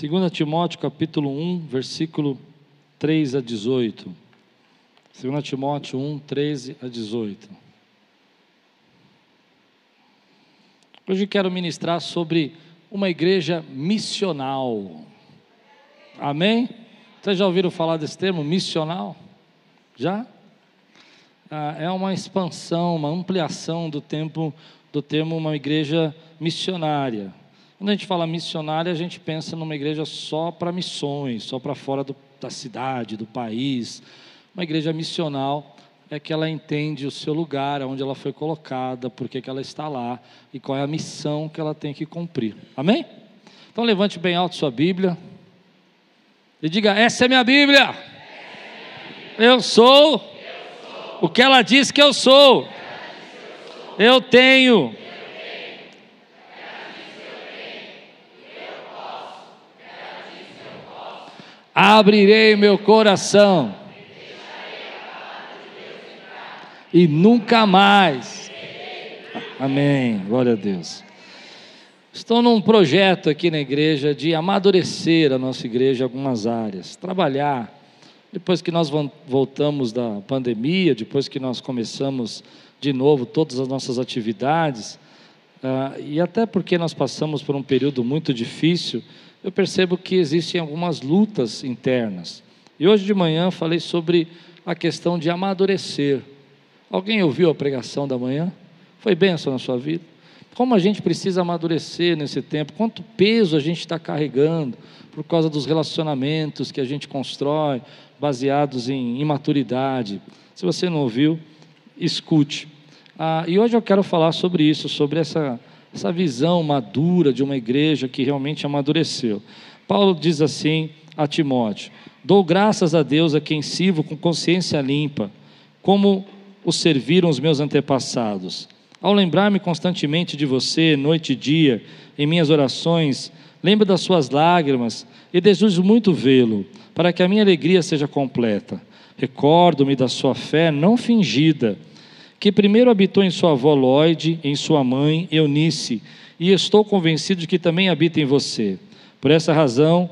2 Timóteo capítulo 1, versículo 3 a 18. 2 Timóteo 1, 13 a 18. Hoje quero ministrar sobre uma igreja missional. Amém? Vocês já ouviram falar desse termo, missional? Já? Ah, é uma expansão, uma ampliação do tempo do termo uma igreja missionária. Quando a gente fala missionária, a gente pensa numa igreja só para missões, só para fora do, da cidade, do país. Uma igreja missional é que ela entende o seu lugar, onde ela foi colocada, por que ela está lá e qual é a missão que ela tem que cumprir. Amém? Então levante bem alto sua Bíblia e diga: Essa é minha Bíblia. Eu sou o que ela diz que eu sou. Eu tenho abrirei meu coração e nunca mais. Amém. Glória a Deus. Estou num projeto aqui na igreja de amadurecer a nossa igreja em algumas áreas, trabalhar. Depois que nós voltamos da pandemia, depois que nós começamos de novo todas as nossas atividades, uh, e até porque nós passamos por um período muito difícil, eu percebo que existem algumas lutas internas. E hoje de manhã falei sobre a questão de amadurecer. Alguém ouviu a pregação da manhã? Foi bênção na sua vida? Como a gente precisa amadurecer nesse tempo? Quanto peso a gente está carregando por causa dos relacionamentos que a gente constrói, baseados em imaturidade? Se você não ouviu, escute. Ah, e hoje eu quero falar sobre isso, sobre essa essa visão madura de uma igreja que realmente amadureceu. Paulo diz assim a Timóteo: Dou graças a Deus a quem sirvo com consciência limpa, como o serviram os meus antepassados. Ao lembrar-me constantemente de você, noite e dia, em minhas orações, lembro das suas lágrimas e desejo muito vê-lo, para que a minha alegria seja completa. Recordo-me da sua fé não fingida que primeiro habitou em sua avó Lloyd, em sua mãe Eunice, e estou convencido de que também habita em você. Por essa razão,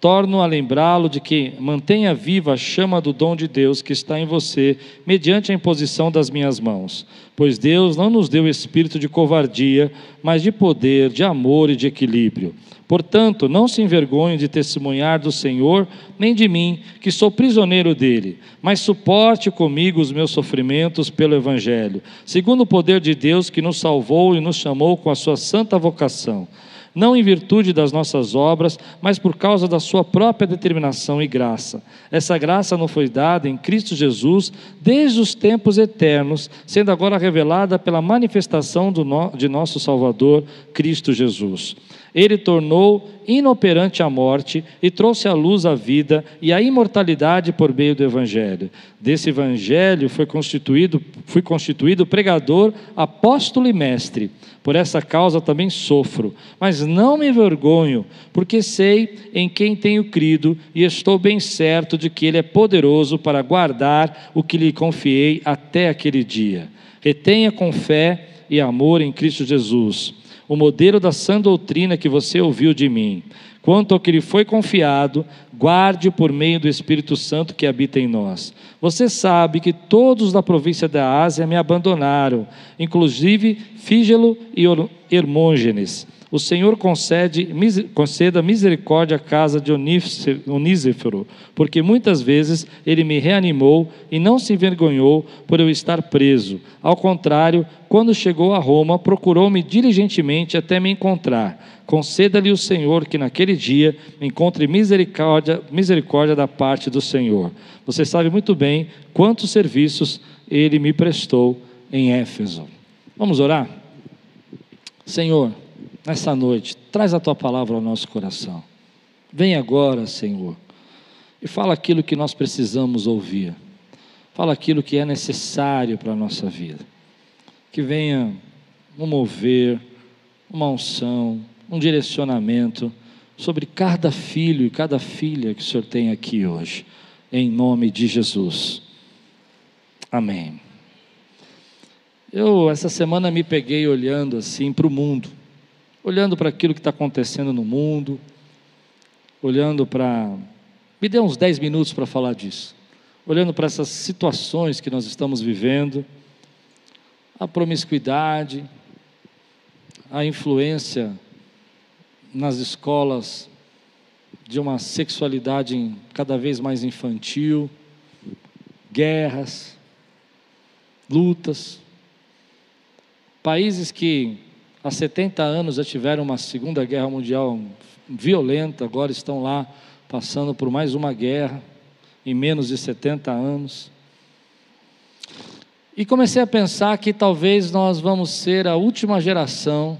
torno a lembrá-lo de que mantenha viva a chama do dom de Deus que está em você, mediante a imposição das minhas mãos. Pois Deus não nos deu espírito de covardia, mas de poder, de amor e de equilíbrio. Portanto, não se envergonhe de testemunhar do Senhor, nem de mim, que sou prisioneiro dele, mas suporte comigo os meus sofrimentos pelo Evangelho, segundo o poder de Deus que nos salvou e nos chamou com a sua santa vocação não em virtude das nossas obras, mas por causa da sua própria determinação e graça. Essa graça não foi dada em Cristo Jesus desde os tempos eternos, sendo agora revelada pela manifestação de nosso Salvador, Cristo Jesus. Ele tornou inoperante a morte e trouxe à luz a vida e a imortalidade por meio do Evangelho. Desse Evangelho foi constituído, fui constituído pregador, apóstolo e mestre. Por essa causa também sofro, mas não me envergonho, porque sei em quem tenho crido e estou bem certo de que Ele é poderoso para guardar o que lhe confiei até aquele dia. Retenha com fé e amor em Cristo Jesus o modelo da sã doutrina que você ouviu de mim. Quanto ao que lhe foi confiado, guarde por meio do Espírito Santo que habita em nós. Você sabe que todos da província da Ásia me abandonaram, inclusive Fígelo e Hermógenes o Senhor concede, conceda misericórdia à casa de Oníseforo, porque muitas vezes ele me reanimou e não se envergonhou por eu estar preso. Ao contrário, quando chegou a Roma, procurou-me diligentemente até me encontrar. Conceda-lhe o Senhor que naquele dia encontre misericórdia, misericórdia da parte do Senhor. Você sabe muito bem quantos serviços ele me prestou em Éfeso. Vamos orar? Senhor, nessa noite, traz a tua palavra ao nosso coração. Vem agora, Senhor, e fala aquilo que nós precisamos ouvir. Fala aquilo que é necessário para a nossa vida. Que venha um mover, uma unção, um direcionamento sobre cada filho e cada filha que o Senhor tem aqui hoje, em nome de Jesus. Amém. Eu, essa semana, me peguei olhando assim para o mundo olhando para aquilo que está acontecendo no mundo, olhando para. Me dê uns 10 minutos para falar disso. Olhando para essas situações que nós estamos vivendo, a promiscuidade, a influência nas escolas de uma sexualidade cada vez mais infantil, guerras, lutas. Países que há 70 anos já tiveram uma Segunda Guerra Mundial violenta, agora estão lá passando por mais uma guerra em menos de 70 anos. E comecei a pensar que talvez nós vamos ser a última geração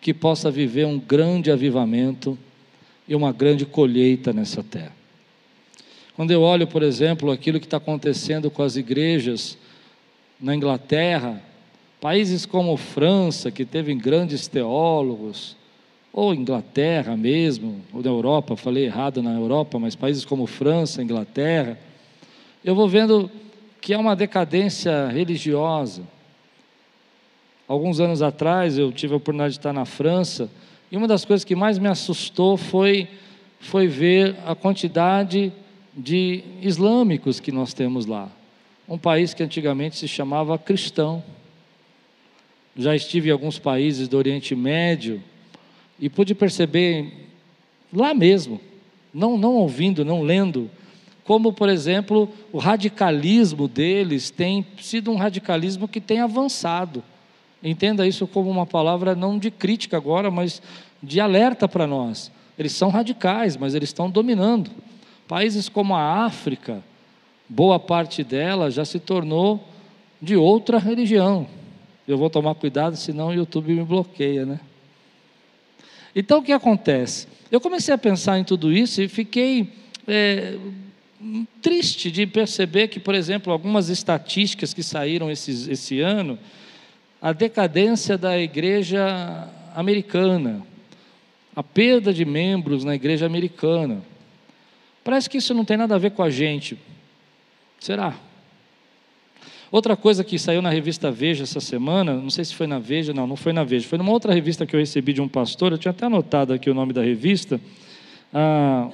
que possa viver um grande avivamento e uma grande colheita nessa terra. Quando eu olho, por exemplo, aquilo que está acontecendo com as igrejas na Inglaterra, países como França, que teve grandes teólogos, ou Inglaterra mesmo, ou na Europa, falei errado na Europa, mas países como França, Inglaterra, eu vou vendo que há uma decadência religiosa. Alguns anos atrás eu tive a oportunidade de estar na França, e uma das coisas que mais me assustou foi, foi ver a quantidade de islâmicos que nós temos lá. Um país que antigamente se chamava cristão. Já estive em alguns países do Oriente Médio, e pude perceber lá mesmo, não, não ouvindo, não lendo, como, por exemplo, o radicalismo deles tem sido um radicalismo que tem avançado. Entenda isso como uma palavra não de crítica agora, mas de alerta para nós. Eles são radicais, mas eles estão dominando. Países como a África, boa parte dela já se tornou de outra religião. Eu vou tomar cuidado, senão o YouTube me bloqueia, né? Então o que acontece? Eu comecei a pensar em tudo isso e fiquei é, triste de perceber que, por exemplo, algumas estatísticas que saíram esse, esse ano, a decadência da igreja americana, a perda de membros na igreja americana. Parece que isso não tem nada a ver com a gente. Será? Outra coisa que saiu na revista Veja essa semana, não sei se foi na Veja, não, não foi na Veja, foi numa outra revista que eu recebi de um pastor, eu tinha até anotado aqui o nome da revista, ah,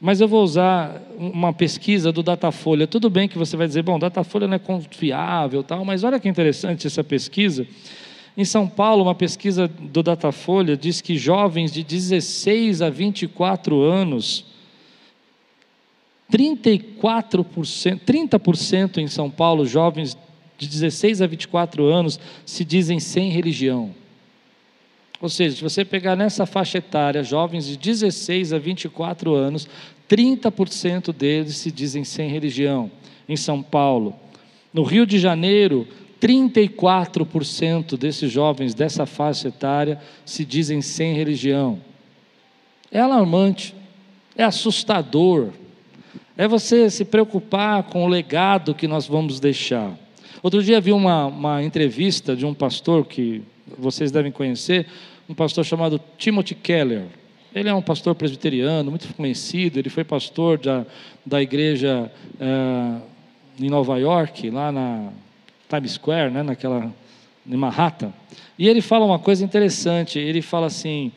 mas eu vou usar uma pesquisa do Datafolha. Tudo bem que você vai dizer, bom, Datafolha não é confiável, tal, mas olha que interessante essa pesquisa. Em São Paulo, uma pesquisa do Datafolha diz que jovens de 16 a 24 anos 34%, 30% em São Paulo, jovens de 16 a 24 anos se dizem sem religião. Ou seja, se você pegar nessa faixa etária, jovens de 16 a 24 anos, 30% deles se dizem sem religião em São Paulo. No Rio de Janeiro, 34% desses jovens dessa faixa etária se dizem sem religião. É alarmante, é assustador é você se preocupar com o legado que nós vamos deixar. Outro dia vi uma, uma entrevista de um pastor que vocês devem conhecer, um pastor chamado Timothy Keller. Ele é um pastor presbiteriano, muito conhecido. Ele foi pastor da, da igreja é, em Nova York, lá na Times Square, né, naquela, em Manhattan. E ele fala uma coisa interessante. Ele fala assim: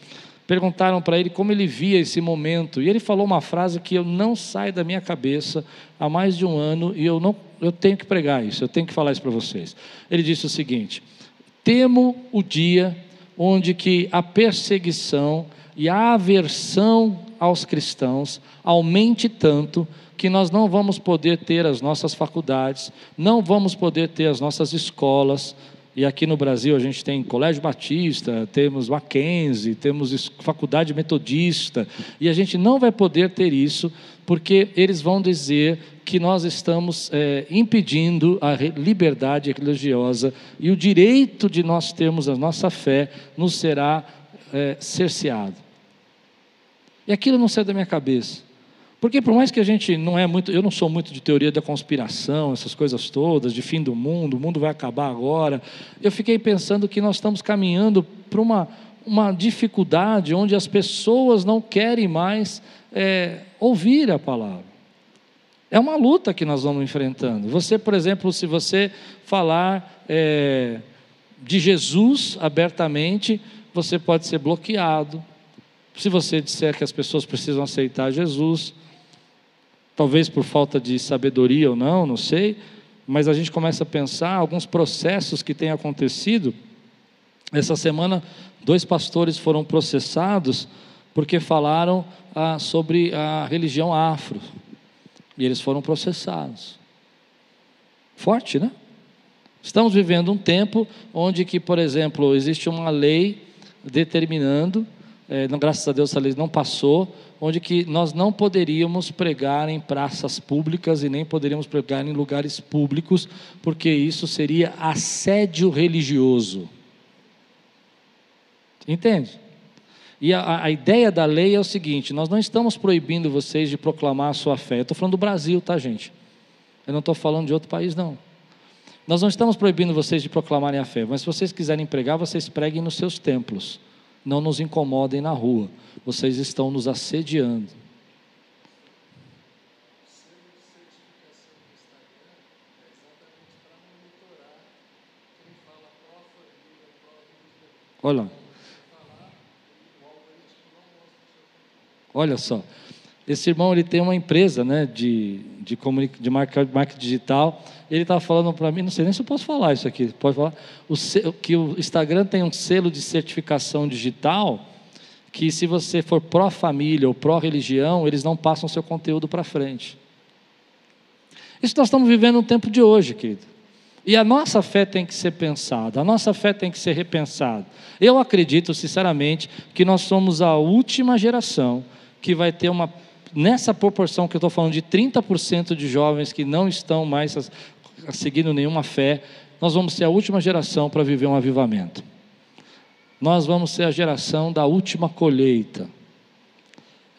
perguntaram para ele como ele via esse momento. E ele falou uma frase que eu não sai da minha cabeça há mais de um ano e eu não eu tenho que pregar isso, eu tenho que falar isso para vocês. Ele disse o seguinte: "Temo o dia onde que a perseguição e a aversão aos cristãos aumente tanto que nós não vamos poder ter as nossas faculdades, não vamos poder ter as nossas escolas, e aqui no Brasil a gente tem Colégio Batista, temos Mackenzie, temos Faculdade Metodista, e a gente não vai poder ter isso, porque eles vão dizer que nós estamos é, impedindo a liberdade religiosa e o direito de nós termos a nossa fé nos será é, cerceado. E aquilo não sai da minha cabeça. Porque por mais que a gente não é muito, eu não sou muito de teoria da conspiração, essas coisas todas, de fim do mundo, o mundo vai acabar agora, eu fiquei pensando que nós estamos caminhando para uma, uma dificuldade onde as pessoas não querem mais é, ouvir a palavra. É uma luta que nós vamos enfrentando. Você, por exemplo, se você falar é, de Jesus abertamente, você pode ser bloqueado, Se você disser que as pessoas precisam aceitar Jesus, talvez por falta de sabedoria ou não, não sei, mas a gente começa a pensar alguns processos que têm acontecido. Essa semana, dois pastores foram processados porque falaram ah, sobre a religião afro. E eles foram processados. Forte, né? Estamos vivendo um tempo onde que, por exemplo, existe uma lei determinando, é, graças a Deus essa lei não passou, onde que nós não poderíamos pregar em praças públicas e nem poderíamos pregar em lugares públicos, porque isso seria assédio religioso. Entende? E a, a, ideia da lei é o seguinte: nós não estamos proibindo vocês de proclamar a sua fé. Eu estou falando do Brasil, tá, gente? Eu não estou falando de outro país, não. Nós não estamos proibindo vocês de proclamarem a fé, mas se vocês quiserem pregar, vocês preguem nos seus templos. Não nos incomodem na rua. Vocês estão nos assediando. Olha. Olha só. Esse irmão ele tem uma empresa né, de, de, de marca, marca digital. Ele estava falando para mim, não sei nem se eu posso falar isso aqui. Pode falar? O, que o Instagram tem um selo de certificação digital que se você for pró-família ou pró-religião, eles não passam seu conteúdo para frente. Isso nós estamos vivendo no tempo de hoje, querido. E a nossa fé tem que ser pensada, a nossa fé tem que ser repensada. Eu acredito, sinceramente, que nós somos a última geração que vai ter uma, nessa proporção que eu estou falando, de 30% de jovens que não estão mais seguindo nenhuma fé, nós vamos ser a última geração para viver um avivamento nós vamos ser a geração da última colheita.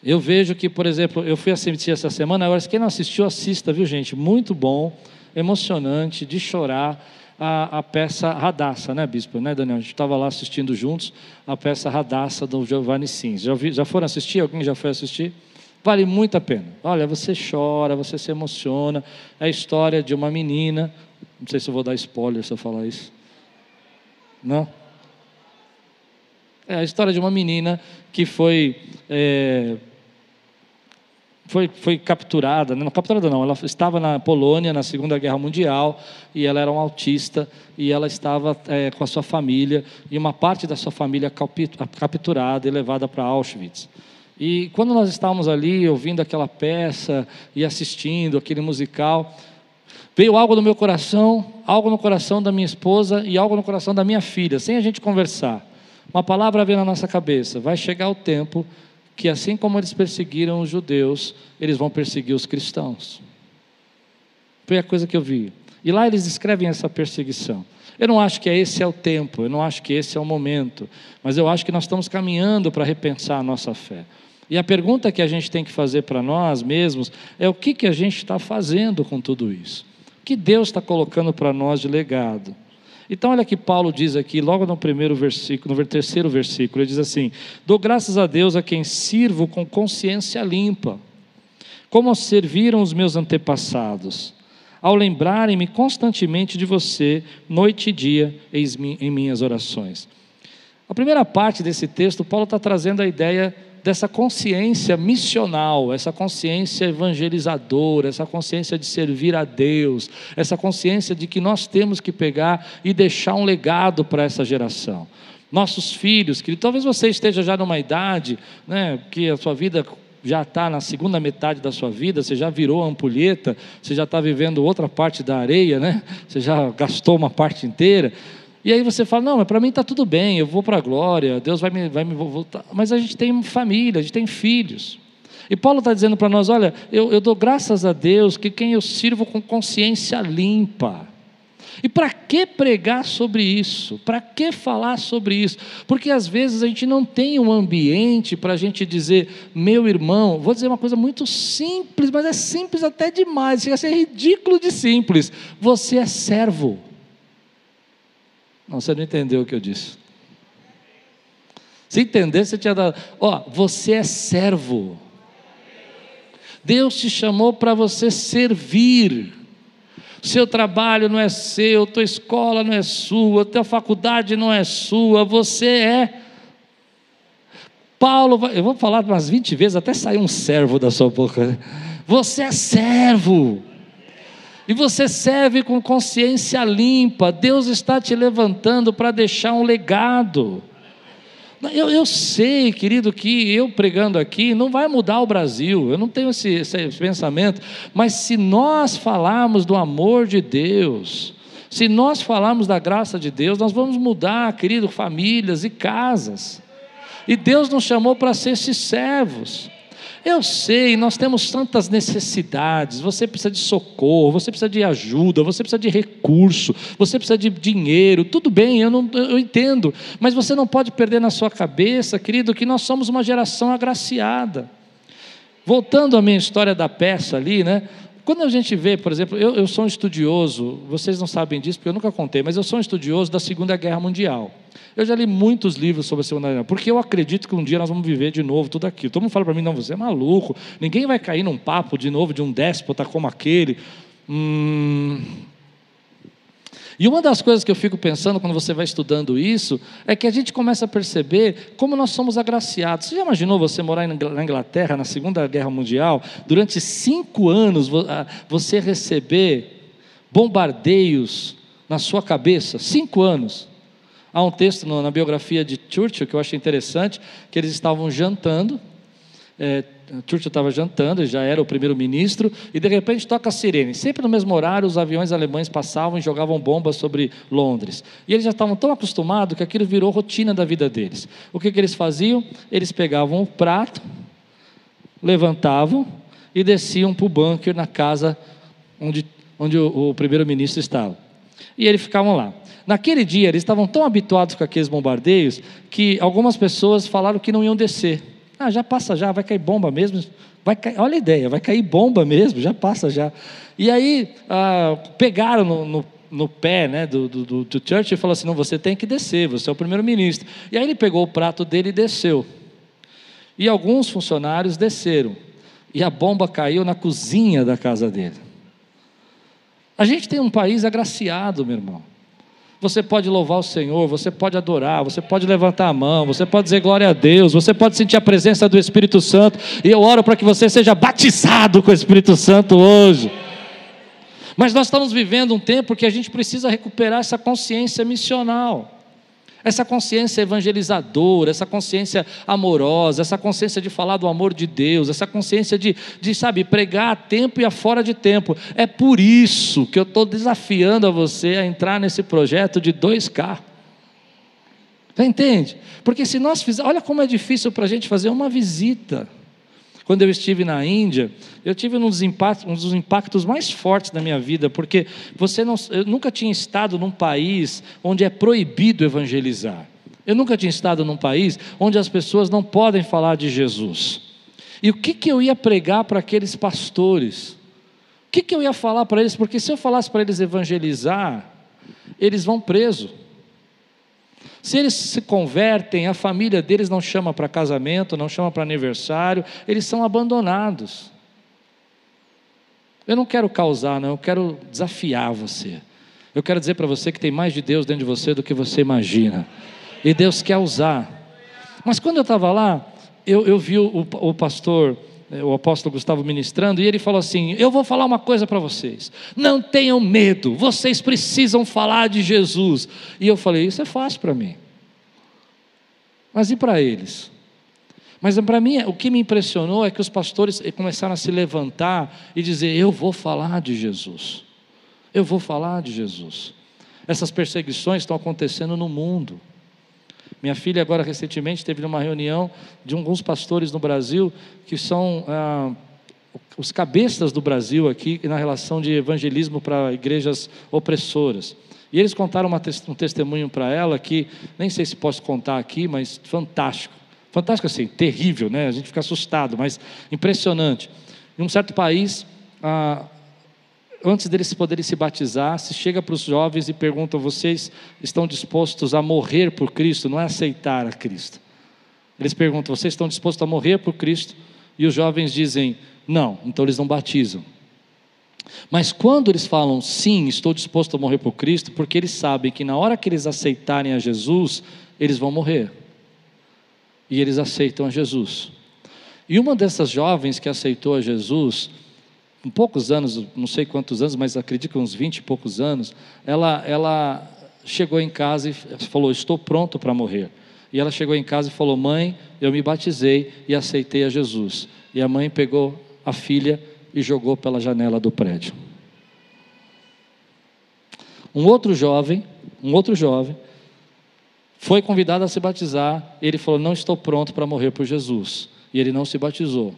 Eu vejo que, por exemplo, eu fui assistir essa semana, agora, quem não assistiu, assista, viu, gente? Muito bom, emocionante, de chorar a, a peça Radassa, né, Bispo? Né, Daniel? A gente estava lá assistindo juntos a peça Radassa do Giovanni Sims. Já, já foram assistir? Alguém já foi assistir? Vale muito a pena. Olha, você chora, você se emociona. É a história de uma menina. Não sei se eu vou dar spoiler se eu falar isso. Não? É a história de uma menina que foi. É, foi, foi capturada, não capturada não, ela estava na Polônia na Segunda Guerra Mundial e ela era uma autista e ela estava é, com a sua família e uma parte da sua família capturada e levada para Auschwitz. E quando nós estávamos ali ouvindo aquela peça e assistindo aquele musical, veio algo no meu coração, algo no coração da minha esposa e algo no coração da minha filha, sem a gente conversar. Uma palavra vem na nossa cabeça: vai chegar o tempo que, assim como eles perseguiram os judeus, eles vão perseguir os cristãos. Foi a coisa que eu vi. E lá eles descrevem essa perseguição. Eu não acho que esse é o tempo, eu não acho que esse é o momento, mas eu acho que nós estamos caminhando para repensar a nossa fé. E a pergunta que a gente tem que fazer para nós mesmos é o que, que a gente está fazendo com tudo isso? O que Deus está colocando para nós de legado? Então, olha que Paulo diz aqui, logo no primeiro versículo, no terceiro versículo, ele diz assim: Dou graças a Deus a quem sirvo com consciência limpa, como serviram os meus antepassados, ao lembrarem-me constantemente de você, noite e dia, em minhas orações. A primeira parte desse texto, Paulo está trazendo a ideia dessa consciência missional, essa consciência evangelizadora, essa consciência de servir a Deus, essa consciência de que nós temos que pegar e deixar um legado para essa geração. Nossos filhos, que talvez você esteja já numa idade, né, que a sua vida já está na segunda metade da sua vida, você já virou ampulheta, você já está vivendo outra parte da areia, né? Você já gastou uma parte inteira. E aí você fala, não, mas para mim está tudo bem, eu vou para a glória, Deus vai me, vai me voltar. Mas a gente tem família, a gente tem filhos. E Paulo está dizendo para nós: olha, eu, eu dou graças a Deus que quem eu sirvo com consciência limpa. E para que pregar sobre isso? Para que falar sobre isso? Porque às vezes a gente não tem um ambiente para a gente dizer, meu irmão, vou dizer uma coisa muito simples, mas é simples até demais, chega a ser ridículo de simples. Você é servo. Não, você não entendeu o que eu disse. Se entender, você tinha dado. Ó, você é servo. Deus te chamou para você servir. Seu trabalho não é seu, tua escola não é sua, tua faculdade não é sua, você é. Paulo, eu vou falar umas 20 vezes até sair um servo da sua boca. Você é servo. E você serve com consciência limpa. Deus está te levantando para deixar um legado. Eu, eu, sei, querido, que eu pregando aqui não vai mudar o Brasil, eu não tenho esse, esse pensamento, mas se nós falarmos do amor de Deus, se nós falarmos da graça de Deus, nós vamos mudar, querido, famílias e casas. E Deus nos chamou para ser esses servos. Eu sei, nós temos tantas necessidades. Você precisa de socorro, você precisa de ajuda, você precisa de recurso, você precisa de dinheiro. Tudo bem, eu, não, eu entendo. Mas você não pode perder na sua cabeça, querido, que nós somos uma geração agraciada. Voltando à minha história da peça ali, né? Quando a gente vê, por exemplo, eu, eu sou um estudioso, vocês não sabem disso porque eu nunca contei, mas eu sou um estudioso da Segunda Guerra Mundial. Eu já li muitos livros sobre a Segunda Guerra, porque eu acredito que um dia nós vamos viver de novo tudo aquilo. Todo mundo fala para mim, não, você é maluco, ninguém vai cair num papo de novo de um déspota como aquele. Hum, e uma das coisas que eu fico pensando quando você vai estudando isso é que a gente começa a perceber como nós somos agraciados. Você já imaginou você morar na Inglaterra na Segunda Guerra Mundial, durante cinco anos você receber bombardeios na sua cabeça? Cinco anos. Há um texto na biografia de Churchill que eu achei interessante, que eles estavam jantando. É, Churchill estava jantando, já era o primeiro-ministro, e de repente toca a sirene. Sempre no mesmo horário, os aviões alemães passavam e jogavam bombas sobre Londres. E eles já estavam tão acostumados que aquilo virou rotina da vida deles. O que, que eles faziam? Eles pegavam o prato, levantavam e desciam para o bunker na casa onde, onde o, o primeiro-ministro estava. E eles ficavam lá. Naquele dia, eles estavam tão habituados com aqueles bombardeios que algumas pessoas falaram que não iam descer. Ah, já passa já, vai cair bomba mesmo. Vai cair, olha a ideia, vai cair bomba mesmo, já passa já. E aí ah, pegaram no, no, no, pé né, do, do, do Churchill e falou assim: não, você tem que descer, você é o primeiro-ministro. E aí ele pegou o prato dele e desceu. E alguns funcionários desceram. E a bomba caiu na cozinha da casa dele. A gente tem um país agraciado, meu irmão. Você pode louvar o Senhor, você pode adorar, você pode levantar a mão, você pode dizer glória a Deus, você pode sentir a presença do Espírito Santo, e eu oro para que você seja batizado com o Espírito Santo hoje. Mas nós estamos vivendo um tempo que a gente precisa recuperar essa consciência missional. Essa consciência evangelizadora, essa consciência amorosa, essa consciência de falar do amor de Deus, essa consciência de, de sabe, pregar a tempo e a fora de tempo. É por isso que eu estou desafiando a você a entrar nesse projeto de 2K. Você entende? Porque se nós fizermos, olha como é difícil para a gente fazer uma visita. Quando eu estive na Índia, eu tive um dos, impactos, um dos impactos mais fortes da minha vida, porque você não, eu nunca tinha estado num país onde é proibido evangelizar. Eu nunca tinha estado num país onde as pessoas não podem falar de Jesus. E o que, que eu ia pregar para aqueles pastores? O que, que eu ia falar para eles? Porque se eu falasse para eles evangelizar, eles vão preso. Se eles se convertem, a família deles não chama para casamento, não chama para aniversário, eles são abandonados. Eu não quero causar, não, eu quero desafiar você. Eu quero dizer para você que tem mais de Deus dentro de você do que você imagina. E Deus quer usar. Mas quando eu estava lá, eu, eu vi o, o pastor o apóstolo Gustavo ministrando, e ele falou assim: Eu vou falar uma coisa para vocês, não tenham medo, vocês precisam falar de Jesus. E eu falei: Isso é fácil para mim, mas e para eles? Mas para mim, o que me impressionou é que os pastores começaram a se levantar e dizer: Eu vou falar de Jesus, eu vou falar de Jesus. Essas perseguições estão acontecendo no mundo. Minha filha, agora recentemente, teve uma reunião de alguns pastores no Brasil que são ah, os cabeças do Brasil aqui na relação de evangelismo para igrejas opressoras. E eles contaram uma, um testemunho para ela que, nem sei se posso contar aqui, mas fantástico. Fantástico assim, terrível, né? A gente fica assustado, mas impressionante. Em um certo país, ah, antes deles poderem se batizar, se chega para os jovens e pergunta: vocês estão dispostos a morrer por Cristo? Não é aceitar a Cristo. Eles perguntam: vocês estão dispostos a morrer por Cristo? E os jovens dizem: não, então eles não batizam. Mas quando eles falam sim, estou disposto a morrer por Cristo, porque eles sabem que na hora que eles aceitarem a Jesus, eles vão morrer. e eles aceitam a Jesus. E uma dessas jovens que aceitou a Jesus, poucos anos, não sei quantos anos, mas acredito que uns 20 e poucos anos, ela, ela chegou em casa e falou: Estou pronto para morrer. E ela chegou em casa e falou: Mãe, eu me batizei e aceitei a Jesus. E a mãe pegou a filha e jogou pela janela do prédio. Um outro jovem, um outro jovem, foi convidado a se batizar. Ele falou: Não estou pronto para morrer por Jesus. E ele não se batizou.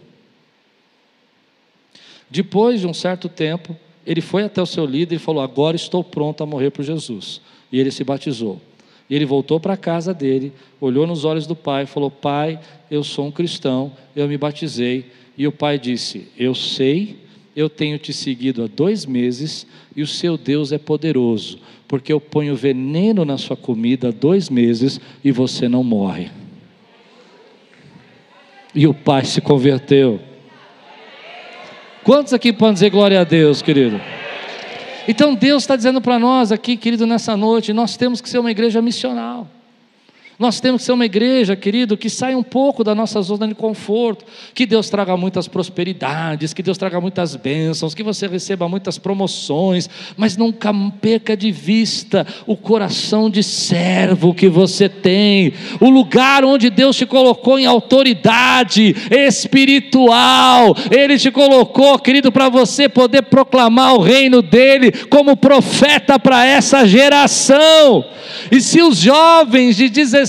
Depois de um certo tempo, ele foi até o seu líder e falou: Agora estou pronto a morrer por Jesus. E ele se batizou. E ele voltou para a casa dele, olhou nos olhos do pai e falou: Pai, eu sou um cristão, eu me batizei. E o pai disse: Eu sei, eu tenho te seguido há dois meses e o seu Deus é poderoso, porque eu ponho veneno na sua comida há dois meses e você não morre. E o pai se converteu. Quantos aqui podem dizer glória a Deus, querido? Então Deus está dizendo para nós aqui, querido, nessa noite, nós temos que ser uma igreja missional. Nós temos que ser uma igreja, querido, que saia um pouco da nossa zona de conforto, que Deus traga muitas prosperidades, que Deus traga muitas bênçãos, que você receba muitas promoções, mas nunca perca de vista o coração de servo que você tem, o lugar onde Deus te colocou em autoridade espiritual, Ele te colocou, querido, para você poder proclamar o reino dEle como profeta para essa geração. E se os jovens de 16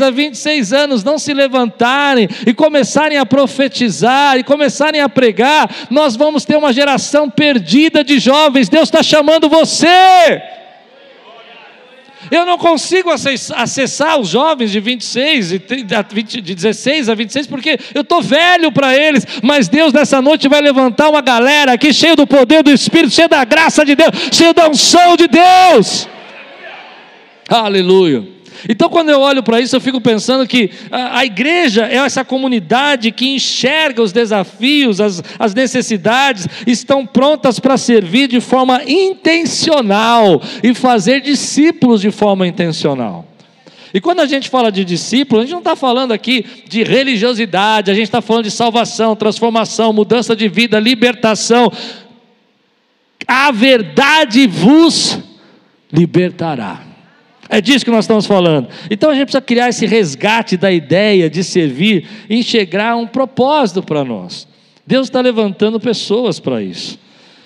a 26 anos não se levantarem e começarem a profetizar e começarem a pregar, nós vamos ter uma geração perdida de jovens. Deus está chamando você. Eu não consigo acessar os jovens de 26, de 16 a 26, porque eu estou velho para eles. Mas Deus nessa noite vai levantar uma galera aqui cheia do poder do Espírito, cheia da graça de Deus, cheia da unção de Deus. Aleluia. Então, quando eu olho para isso, eu fico pensando que a, a, igreja é essa comunidade que enxerga os desafios, as, as necessidades, estão prontas para servir de forma intencional e fazer discípulos de forma intencional. E quando a gente fala de discípulo, a gente não está falando aqui de religiosidade, a gente está falando de salvação, transformação, mudança de vida, libertação. A verdade vos libertará. É disso que nós estamos falando. Então a gente precisa criar esse resgate da ideia de servir e enxergar um propósito para nós. Deus está levantando pessoas para isso.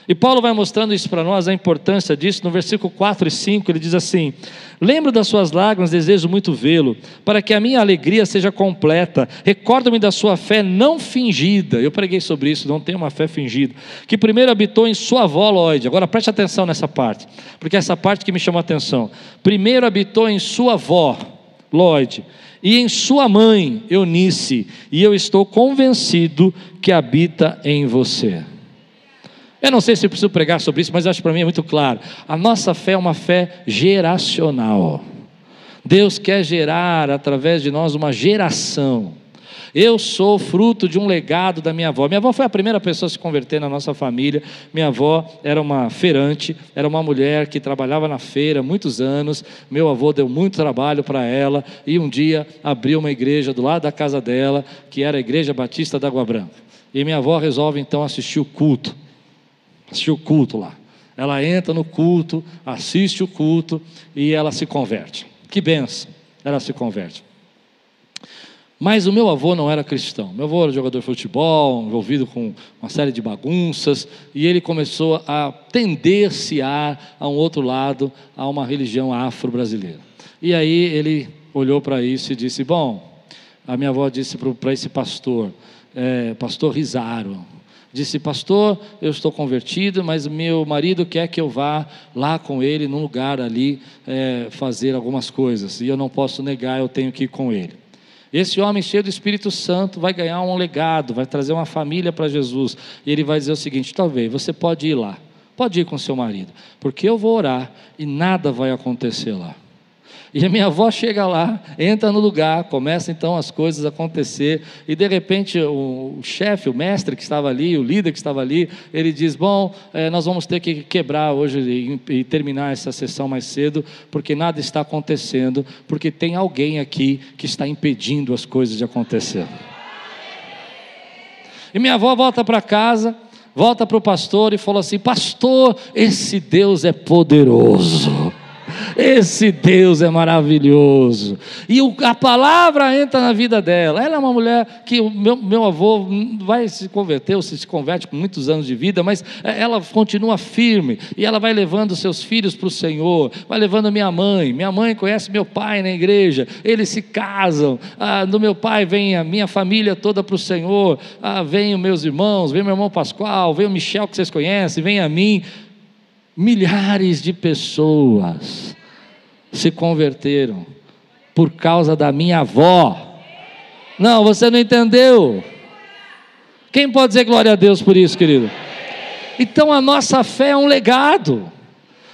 E Paulo vai mostrando isso para nós, a importância disso, no versículo 4 e 5, ele diz assim: Lembro das suas lágrimas, desejo muito vê-lo, para que a minha alegria seja completa. Recordo-me da sua fé não fingida. Eu preguei sobre isso, não tem uma fé fingida. Que primeiro habitou em sua avó Lloyd. Agora preste atenção nessa parte, porque é essa parte que me chamou a atenção. Primeiro habitou em sua avó Lloyd e em sua mãe Eunice, e eu estou convencido que habita em você. Eu não sei se eu preciso pregar sobre isso, mas acho que para mim é muito claro. A nossa fé é uma fé geracional. Deus quer gerar através de nós uma geração. Eu sou fruto de um legado da minha avó. Minha avó foi a primeira pessoa a se converter na nossa família. Minha avó era uma feirante, era uma mulher que trabalhava na feira muitos anos. Meu avô deu muito trabalho para ela e um dia abriu uma igreja do lado da casa dela, que era a Igreja Batista da Água Branca. E minha avó resolve então assistir o culto assistir o culto lá. Ela entra no culto, assiste o culto e ela se converte. Que benção, ela se converte. Mas o meu avô não era cristão. Meu avô era jogador de futebol, envolvido com uma série de bagunças, e ele começou a tendenciar a um outro lado, a uma religião afro-brasileira. E aí ele olhou para isso e disse: Bom, a minha avó disse para esse pastor, é, pastor Rizaro, Disse, pastor, eu estou convertido, mas meu marido quer que eu vá lá com ele, num lugar ali, é, fazer algumas coisas, e eu não posso negar, eu tenho que ir com ele. Esse homem cheio do Espírito Santo vai ganhar um legado, vai trazer uma família para Jesus, e ele vai dizer o seguinte: talvez você pode ir lá, pode ir com seu marido, porque eu vou orar e nada vai acontecer lá. E a minha avó chega lá, entra no lugar, começa então as coisas a acontecer, e de repente o, chefe, o mestre que estava ali, o líder que estava ali, ele diz: Bom, é, nós vamos ter que quebrar hoje e, e terminar essa sessão mais cedo, porque nada está acontecendo, porque tem alguém aqui que está impedindo as coisas de acontecer. E minha avó volta para casa, volta para o pastor e falou assim: Pastor, esse Deus é poderoso. Esse Deus é maravilhoso. E a palavra entra na vida dela. Ela é uma mulher que o meu, meu avô vai se converter, ou se, converte com muitos anos de vida, mas é, ela continua firme. E ela vai levando seus filhos para o Senhor, vai levando minha mãe. Minha mãe conhece meu pai na igreja, eles se casam. Ah, do meu pai vem a minha família toda para o Senhor. Ah, vem os meus irmãos, vem meu irmão Pascoal, vem o Michel que vocês conhecem, vem a mim milhares de pessoas se converteram por causa da minha avó. Não, você não entendeu. Quem pode dizer glória a Deus por isso, querido? Então a nossa fé é um legado.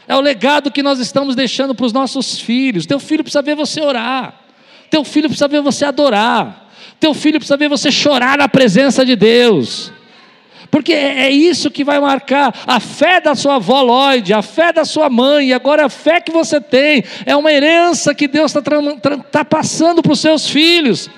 É o legado que nós estamos deixando para os nossos filhos. Teu filho precisa ver você orar. Teu filho precisa ver você adorar. Teu filho precisa ver você chorar na presença de Deus porque é, é isso que vai marcar a fé da sua avó Lloyd, a fé da sua mãe, e agora a fé que você tem, é uma herança que Deus está tá passando para os seus filhos.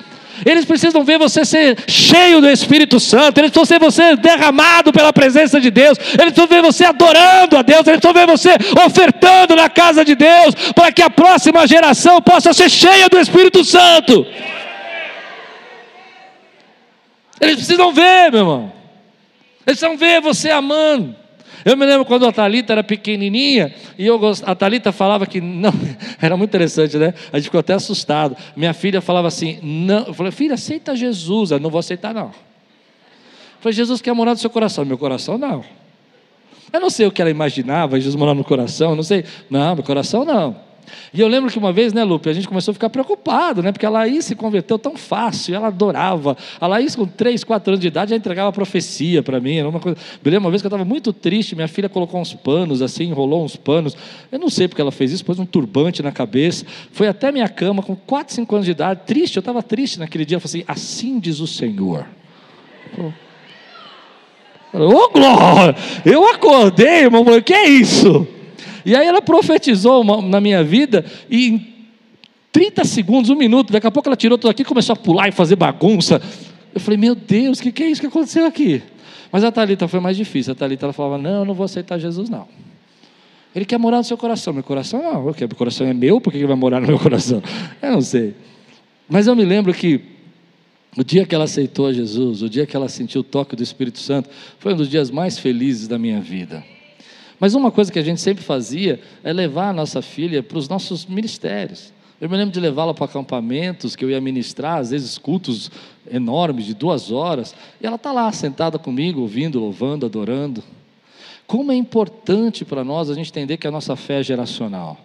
Eles precisam ver você ser cheio do Espírito Santo, eles precisam ver você derramado pela presença de Deus, eles precisam ver você adorando a Deus, eles precisam ver você ofertando na casa de Deus, para que a próxima geração possa ser cheia do Espírito Santo. Eles precisam ver, meu irmão. Eles vão ver você amando. Eu me lembro quando a Talita era pequenininha e eu gost... a Talita falava que não, era muito interessante, né? A gente ficou até assustado. Minha filha falava assim: "Não", eu falei: "Filha, aceita Jesus". Eu não vou aceitar não. Eu falei: "Jesus quer morar no seu coração". Meu coração não. Eu não sei o que ela imaginava, Jesus morar no coração, não sei. Não, meu coração não. E eu lembro que uma vez, né, Lupe, a gente começou a ficar preocupado, né? Porque a Laís se converteu tão fácil, ela adorava. A Laís, com 3, 4 anos de idade, já entregava profecia para mim. Era uma coisa. Me lembro uma vez que eu estava muito triste, minha filha colocou uns panos, assim, enrolou uns panos. Eu não sei porque ela fez isso, pôs um turbante na cabeça. Foi até minha cama, com 4, 5 anos de idade, triste, eu estava triste naquele dia. Ela falou assim: assim diz o Senhor. Ô, oh, glória! Eu acordei, irmão, falei, que é isso? E aí ela profetizou na minha vida e em 30 segundos, um minuto, daqui a pouco ela tirou tudo aqui, começou a pular e fazer bagunça. Eu falei, meu Deus, o que, que é isso que aconteceu aqui? Mas a Thalita foi mais difícil. A Thalita ela falava, não, eu não vou aceitar Jesus, não. Ele quer morar no seu coração. Meu coração não. O Meu coração é meu, por que ele vai morar no meu coração? Eu não sei. Mas eu me lembro que o dia que ela aceitou Jesus, o dia que ela sentiu o toque do Espírito Santo, foi um dos dias mais felizes da minha vida. Mas uma coisa que a gente sempre fazia é levar a nossa filha para os nossos ministérios. Eu me lembro de levá-la para acampamentos que eu ia ministrar, às vezes cultos enormes de duas horas, e ela está lá sentada comigo, ouvindo, louvando, adorando. Como é importante para nós a gente entender que a nossa fé é geracional.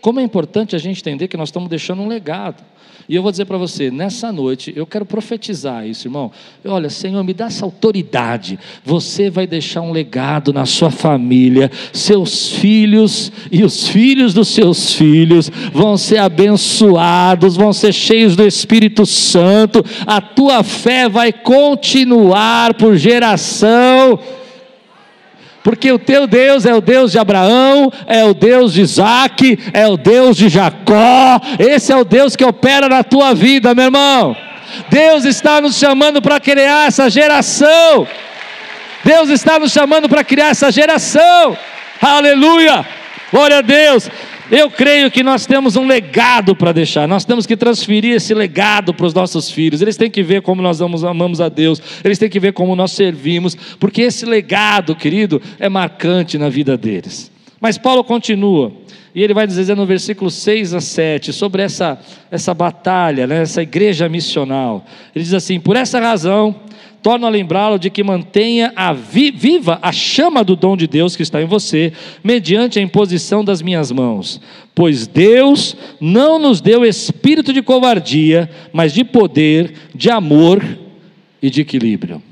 Como é importante a gente entender que nós estamos deixando um legado. E eu vou dizer para você, nessa noite, eu quero profetizar isso, irmão. Olha, Senhor, me dá essa autoridade. Você vai deixar um legado na sua família. Seus filhos e os filhos dos seus filhos vão ser abençoados, vão ser cheios do Espírito Santo. A tua fé vai continuar por geração porque o teu Deus é o Deus de Abraão, é o Deus de Isaac, é o Deus de Jacó, esse é o Deus que opera na tua vida, meu irmão. Deus está nos chamando para criar essa geração. Deus está nos chamando para criar essa geração. Aleluia! Glória a Deus. Eu creio que nós temos um legado para deixar, nós temos que transferir esse legado para os nossos filhos. Eles têm que ver como nós amamos a Deus, eles têm que ver como nós servimos, porque esse legado, querido, é marcante na vida deles. Mas Paulo continua, e ele vai dizer no versículo 6 a 7 sobre essa, essa batalha, né, essa igreja missional. Ele diz assim: Por essa razão torno a lembrá-lo de que mantenha a vi, viva a chama do dom de Deus que está em você, mediante a imposição das minhas mãos. Pois Deus não nos deu espírito de covardia, mas de poder, de amor e de equilíbrio.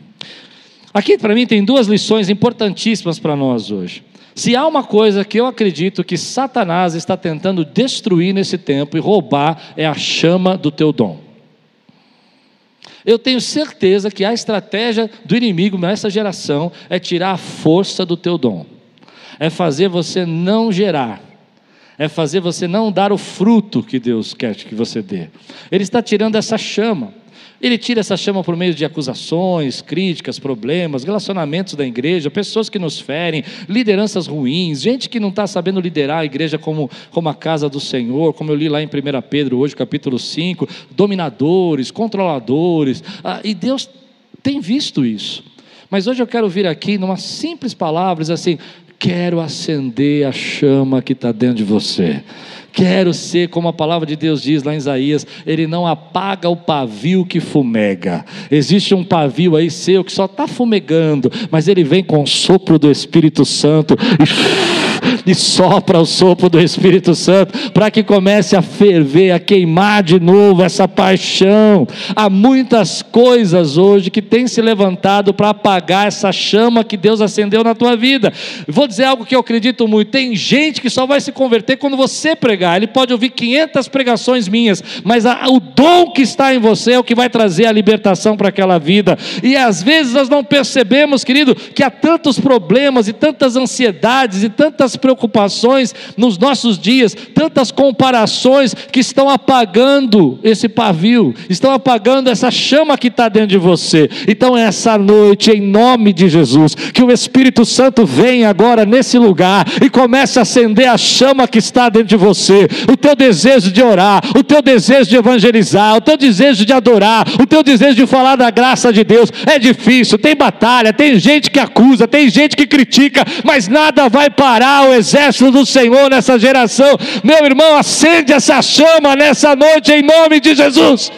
Aqui para mim tem duas lições importantíssimas para nós hoje. Se há uma coisa que eu acredito que Satanás está tentando destruir nesse tempo e roubar, é a chama do teu dom. Eu tenho certeza que a estratégia do inimigo nessa geração é tirar a força do teu dom, é fazer você não gerar, é fazer você não dar o fruto que Deus quer que você dê. Ele está tirando essa chama. Ele tira essa chama por meio de acusações, críticas, problemas, relacionamentos da igreja, pessoas que nos ferem, lideranças ruins, gente que não está sabendo liderar a igreja como, como a casa do Senhor, como eu li lá em 1 Pedro, hoje, capítulo 5, dominadores, controladores. Ah, e Deus tem visto isso. Mas hoje eu quero vir aqui, numa simples palavras, assim: quero acender a chama que está dentro de você. Quero ser, como a palavra de Deus diz lá em Isaías, ele não apaga o pavio que fumega. Existe um pavio aí seu que só está fumegando, mas ele vem com o sopro do Espírito Santo e e sopra o sopro do Espírito Santo para que comece a ferver, a queimar de novo essa paixão. Há muitas coisas hoje que têm se levantado para apagar essa chama que Deus acendeu na tua vida. Vou dizer algo que eu acredito muito: tem gente que só vai se converter quando você pregar. Ele pode ouvir 500 pregações minhas, mas a, o dom que está em você é o que vai trazer a libertação para aquela vida. E às vezes nós não percebemos, querido, que há tantos problemas e tantas ansiedades e tantas preocupações preocupações nos nossos dias, tantas comparações que estão apagando esse pavio, estão apagando essa chama que está dentro de você. Então, essa noite, em nome de Jesus, que o Espírito Santo venha agora nesse lugar e comece a acender a chama que está dentro de você, o teu desejo de orar, o teu desejo de evangelizar, o teu desejo de adorar, o teu desejo de falar da graça de Deus. É difícil, tem batalha, tem gente que acusa, tem gente que critica, mas nada vai parar o exército do Senhor nessa geração. Meu irmão, acende essa chama nessa noite em nome de Jesus.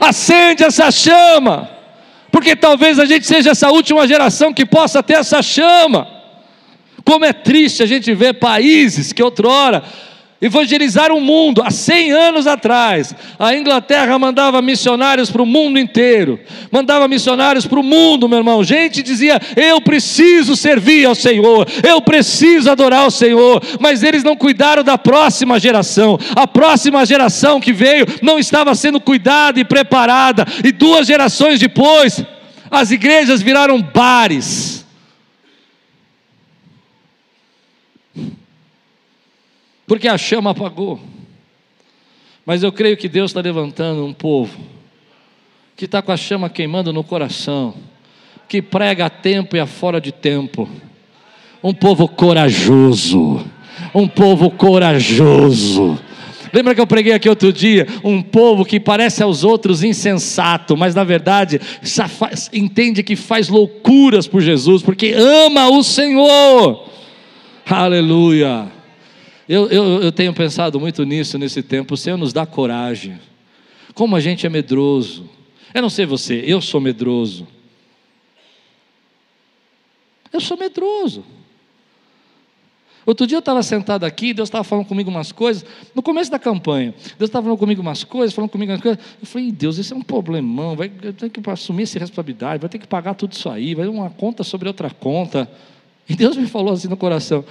Acende essa chama, porque talvez a gente seja essa última geração que possa ter essa chama. Como é triste a gente ver países que outrora evangelizaram o mundo. Há 100 anos atrás, a Inglaterra mandava missionários para o mundo inteiro, mandava missionários para o mundo, meu irmão. Gente dizia: Eu preciso servir ao Senhor, eu preciso adorar ao Senhor, mas eles não cuidaram da próxima geração. A próxima geração que veio não estava sendo cuidada e preparada, e duas gerações depois, as igrejas viraram bares porque a chama apagou. Mas eu creio que Deus está levantando um povo que está com a chama queimando no coração, que prega a tempo e a fora de tempo. Um povo corajoso, um povo corajoso. Lembra que eu preguei aqui outro dia? Um povo que parece aos outros insensato, mas na verdade entende que faz loucuras por Jesus, porque ama o Senhor. Aleluia. Eu, eu, eu tenho pensado muito nisso nesse tempo. O Senhor nos dá coragem. Como a gente é medroso. Eu não sei você, eu sou medroso. Eu sou medroso. Outro dia eu estava sentado aqui, Deus estava falando comigo umas coisas, no começo da campanha, Deus estava falando comigo umas coisas, falando comigo umas coisas. Eu falei, Deus, isso é um problemão, vai ter que assumir essa responsabilidade, vai ter que pagar tudo isso aí, vai uma conta sobre outra conta. E Deus me falou assim no coração: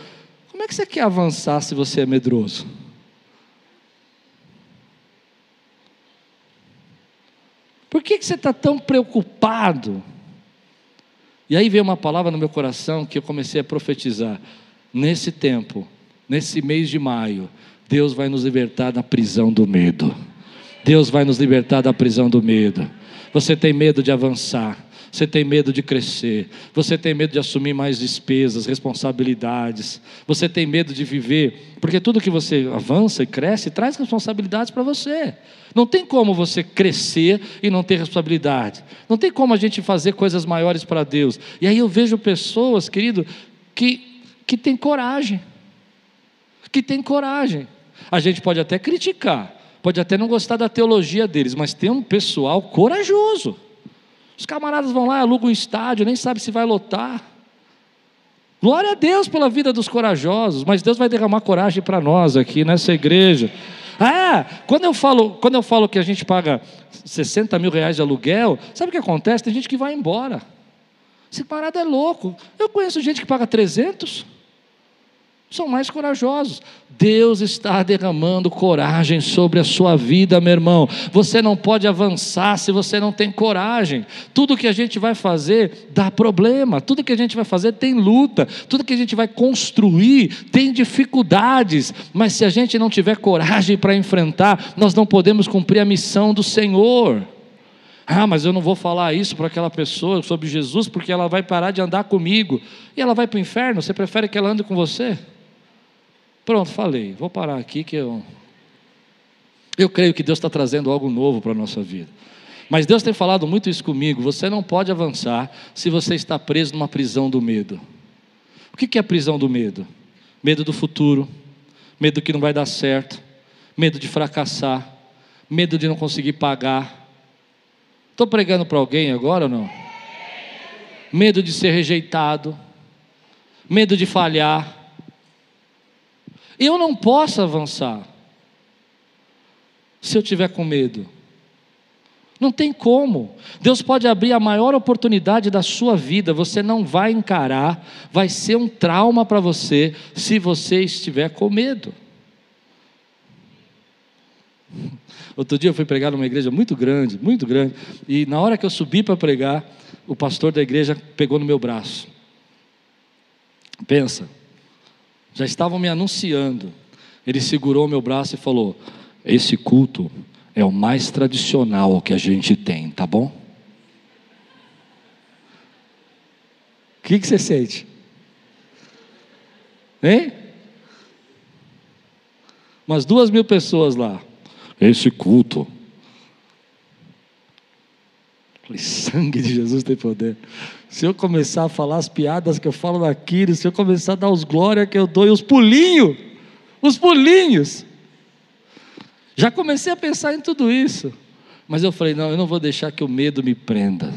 como é que você quer avançar se você é medroso? Por que, que você está tão preocupado? E aí veio uma palavra no meu coração que eu comecei a profetizar. Nesse tempo, nesse mês de maio, Deus vai nos libertar da prisão do medo. Deus vai nos libertar da prisão do medo. Você tem medo de avançar. Você tem medo de crescer, você tem medo de assumir mais despesas, responsabilidades, você tem medo de viver, porque tudo que você avança e cresce traz responsabilidades para você. Não tem como você crescer e não ter responsabilidade. Não tem como a gente fazer coisas maiores para Deus. E aí eu vejo pessoas, querido, que, que têm coragem. Que têm coragem. A gente pode até criticar, pode até não gostar da teologia deles, mas tem um pessoal corajoso os camaradas vão lá, alugam um estádio, nem sabe se vai lotar. Glória a Deus pela vida dos corajosos, mas Deus vai derramar coragem para nós aqui nessa igreja. Ah, quando eu falo, quando eu falo que a gente paga 60 mil reais de aluguel, sabe o que acontece? Tem gente que vai embora. Esse parado é louco. Eu conheço gente que paga 300 são mais corajosos. Deus está derramando coragem sobre a sua vida, meu irmão. Você não pode avançar se você não tem coragem. Tudo que a gente vai fazer dá problema, tudo que a gente vai fazer tem luta, tudo que a gente vai construir tem dificuldades, mas se a gente não tiver coragem para enfrentar, nós não podemos cumprir a missão do Senhor. Ah, mas eu não vou falar isso para aquela pessoa sobre Jesus porque ela vai parar de andar comigo e ela vai para o inferno. Você prefere que ela ande com você? Pronto, falei. Vou parar aqui que eu. Eu creio que Deus está trazendo algo novo para a nossa vida. Mas Deus tem falado muito isso comigo. Você não pode avançar se você está preso numa prisão do medo. O que é a prisão do medo? Medo do futuro, medo que não vai dar certo, medo de fracassar, medo de não conseguir pagar. Estou pregando para alguém agora ou não? Medo de ser rejeitado, medo de falhar, eu não posso avançar se eu tiver com medo. Não tem como. Deus pode abrir a maior oportunidade da sua vida, você não vai encarar, vai ser um trauma para você se você estiver com medo. Outro dia eu fui pregar numa igreja muito grande, muito grande, e na hora que eu subi para pregar, o pastor da igreja pegou no meu braço. Pensa, já estavam me anunciando. Ele segurou meu braço e falou: Esse culto é o mais tradicional que a gente tem, tá bom? O que, que você sente? Hein? Umas duas mil pessoas lá. Esse culto. Falei, sangue de Jesus tem poder se eu começar a falar as piadas que eu falo naquilo, se eu começar a dar os glórias que eu dou e os pulinhos, os pulinhos. Já comecei a pensar em tudo isso, mas eu falei: não, eu não vou deixar que o medo me prenda.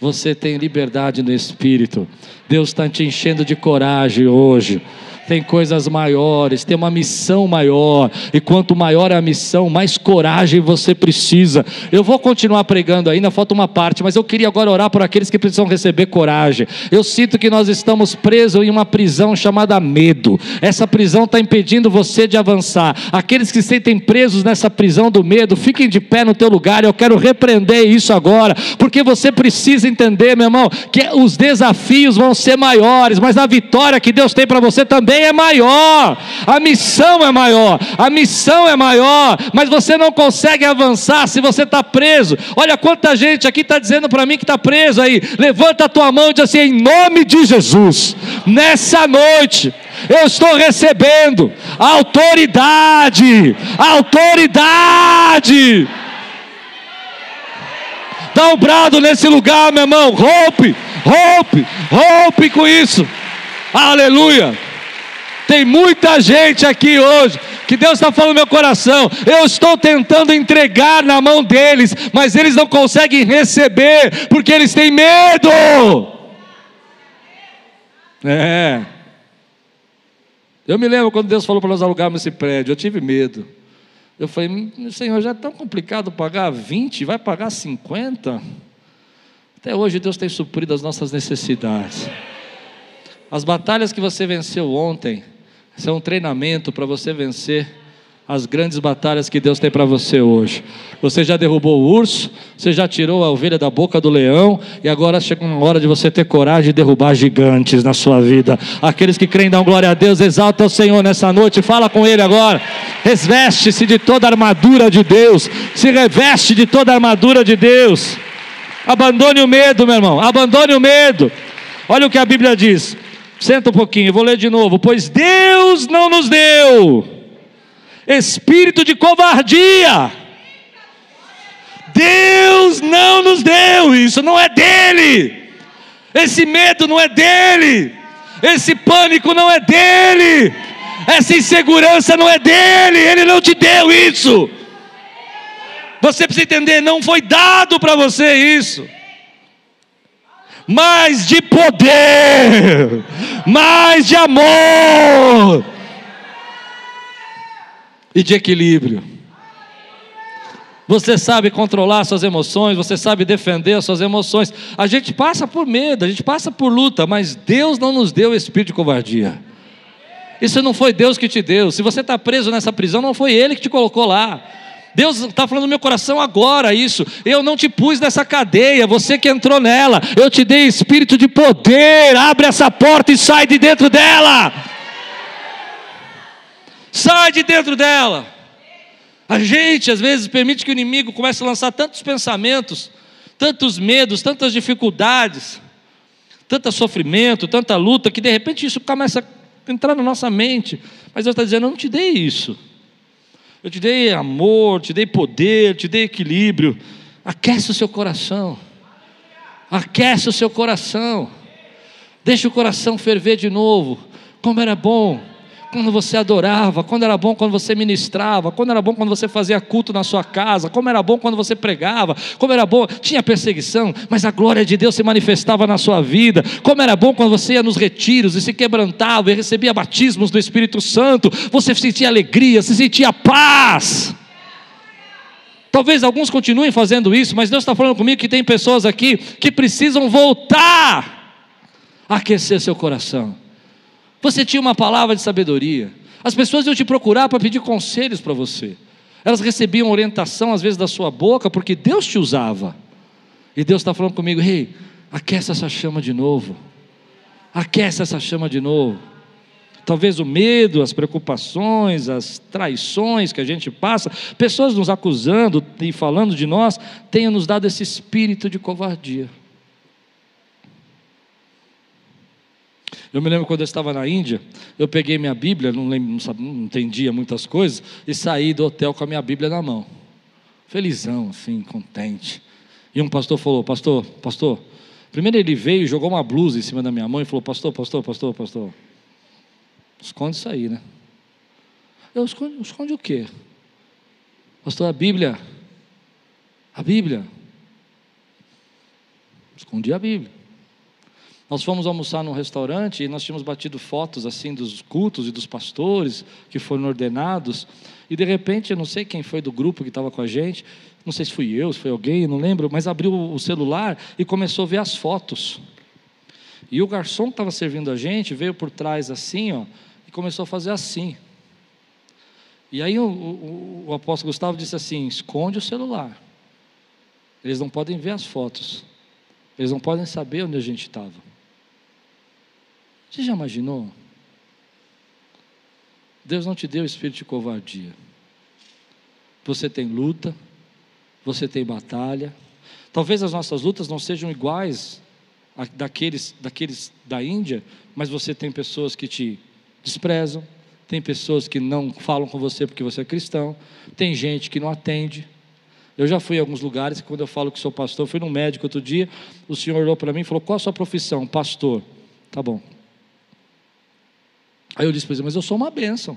Você tem liberdade no espírito, Deus está te enchendo de coragem hoje tem coisas maiores, tem uma missão maior, e quanto maior é a missão, mais coragem você precisa. Eu vou continuar pregando ainda, falta uma parte, mas eu queria agora orar por aqueles que precisam receber coragem. Eu sinto que nós estamos presos em uma prisão chamada medo. Essa prisão está impedindo você de avançar. Aqueles que se sentem presos nessa prisão do medo, fiquem de pé no teu lugar. Eu quero repreender isso agora, porque você precisa entender, meu irmão, que os desafios vão ser maiores, mas a vitória que Deus tem para você também também é maior, a missão é maior, a missão é maior, mas você não consegue avançar se você está preso. Olha quanta gente aqui está dizendo para mim que está preso aí. Levanta a tua mão e diz assim: em nome de Jesus, nessa noite. Eu estou recebendo autoridade, autoridade. Dá um brado nesse lugar, meu irmão. Rompe, rompe, rompe com isso. Aleluia. Tem muita gente aqui hoje que Deus está falando no meu coração. Eu estou tentando entregar na mão deles, mas eles não conseguem receber porque eles têm medo. É. Eu me lembro quando Deus falou para nós alugarmos esse prédio, eu tive medo. Eu falei, Senhor, já é tão complicado pagar 20, vai pagar 50? Até hoje Deus tem suprido as nossas necessidades. As batalhas que você venceu ontem, isso é um treinamento para você vencer as grandes batalhas que Deus tem para você hoje. Você já derrubou o urso, você já tirou a ovelha da boca do leão, e agora chega uma hora de você ter coragem de derrubar gigantes na sua vida. Aqueles que creem, dão glória a Deus, exalta o Senhor nessa noite, fala com Ele agora. Reveste-se de toda a armadura de Deus, se reveste de toda a armadura de Deus. Abandone o medo, meu irmão, abandone o medo. Olha o que a Bíblia diz. Senta um pouquinho, vou ler de novo. Pois Deus não nos deu espírito de covardia. Deus não nos deu isso, não é dele. Esse medo não é dele. Esse pânico não é dele. Essa insegurança não é dele. Ele não te deu isso. Você precisa entender, não foi dado para você isso mais de poder, mais de amor e de equilíbrio. Você sabe controlar suas emoções, você sabe defender as suas emoções. A gente passa por medo, a gente passa por luta, mas Deus não nos deu espírito de covardia. Isso não foi Deus que te deu. Se você está preso nessa prisão, não foi Ele que te colocou lá. Deus está falando no meu coração agora isso. Eu não te pus nessa cadeia, você que entrou nela. Eu te dei espírito de poder. Abre essa porta e sai de dentro dela. Sai de dentro dela. A gente, às vezes, permite que o inimigo comece a lançar tantos pensamentos, tantos medos, tantas dificuldades, tanto sofrimento, tanta luta, que de repente isso começa a entrar na nossa mente. Mas Deus está dizendo: Eu não te dei isso. Eu te dei amor, te dei poder, te dei equilíbrio. Aquece o seu coração. Aquece o seu coração. Deixa o coração ferver de novo. Como era bom quando você adorava, quando era bom quando você ministrava, quando era bom quando você fazia culto na sua casa, como era bom quando você pregava, como era bom, tinha perseguição, mas a glória de Deus se manifestava na sua vida, como era bom quando você ia nos retiros e se quebrantava e recebia batismos do Espírito Santo, você sentia alegria, se sentia paz. Talvez alguns continuem fazendo isso, mas Deus está falando comigo que tem pessoas aqui que precisam voltar a aquecer seu coração. Você tinha uma palavra de sabedoria. As pessoas iam te procurar para pedir conselhos para você. Elas recebiam orientação, às vezes, da sua boca, porque Deus te usava. E Deus está falando comigo: Ei, hey, aquece essa chama de novo. Aquece essa chama de novo. Talvez o medo, as preocupações, as traições que a gente passa, pessoas nos acusando e falando de nós, tenham nos dado esse espírito de covardia. Eu me lembro quando eu estava na Índia, eu peguei minha Bíblia, não, lembro, não, sabia, não entendia muitas coisas, e saí do hotel com a minha Bíblia na mão. Felizão, assim, contente. E um pastor falou: Pastor, pastor. Primeiro ele veio jogou uma blusa em cima da minha mão e falou: Pastor, pastor, pastor, pastor. Esconde isso aí, né? Eu esconde, esconde o quê? Pastor, a Bíblia. A Bíblia. Escondi a Bíblia. Nós fomos almoçar num restaurante e nós tínhamos batido fotos assim dos cultos e dos pastores que foram ordenados. E de repente, eu não sei quem foi do grupo que estava com a gente, não sei se fui eu, se foi alguém, não lembro, mas abriu o celular e começou a ver as fotos. E o garçom que estava servindo a gente veio por trás assim, ó, e começou a fazer assim. E aí o, o, o apóstolo Gustavo disse assim: esconde o celular. Eles não podem ver as fotos. Eles não podem saber onde a gente estava. Você já imaginou? Deus não te deu espírito de covardia. Você tem luta, você tem batalha. Talvez as nossas lutas não sejam iguais daqueles, daqueles da Índia, mas você tem pessoas que te desprezam, tem pessoas que não falam com você porque você é cristão, tem gente que não atende. Eu já fui em alguns lugares, quando eu falo que sou pastor, fui num médico outro dia, o senhor olhou para mim e falou: Qual a sua profissão? Pastor. Tá bom, Aí eu disse para ele, mas eu sou uma bênção.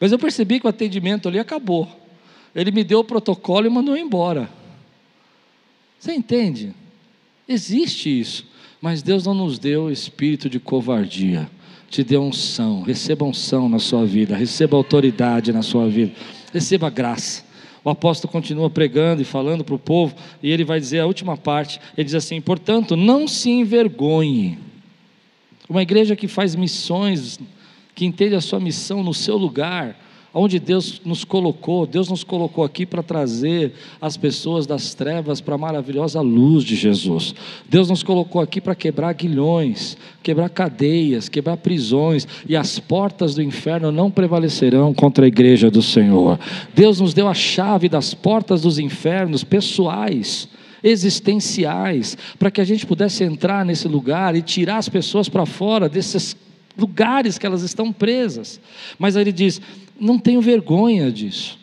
Mas eu percebi que o atendimento ali acabou. Ele me deu o protocolo e mandou embora. Você entende? Existe isso. Mas Deus não nos deu espírito de covardia. Te deu unção. Receba unção na sua vida. Receba autoridade na sua vida. Receba graça. O apóstolo continua pregando e falando para o povo. E ele vai dizer a última parte. Ele diz assim: portanto, não se envergonhe uma igreja que faz missões, que entende a sua missão no seu lugar, onde Deus nos colocou. Deus nos colocou aqui para trazer as pessoas das trevas para a maravilhosa luz de Jesus. Deus nos colocou aqui para quebrar guilhões, quebrar cadeias, quebrar prisões, e as portas do inferno não prevalecerão contra a igreja do Senhor. Deus nos deu a chave das portas dos infernos pessoais existenciais, para que a gente pudesse entrar nesse lugar e tirar as pessoas para fora desses lugares que elas estão presas. Mas aí ele diz: não tenho vergonha disso.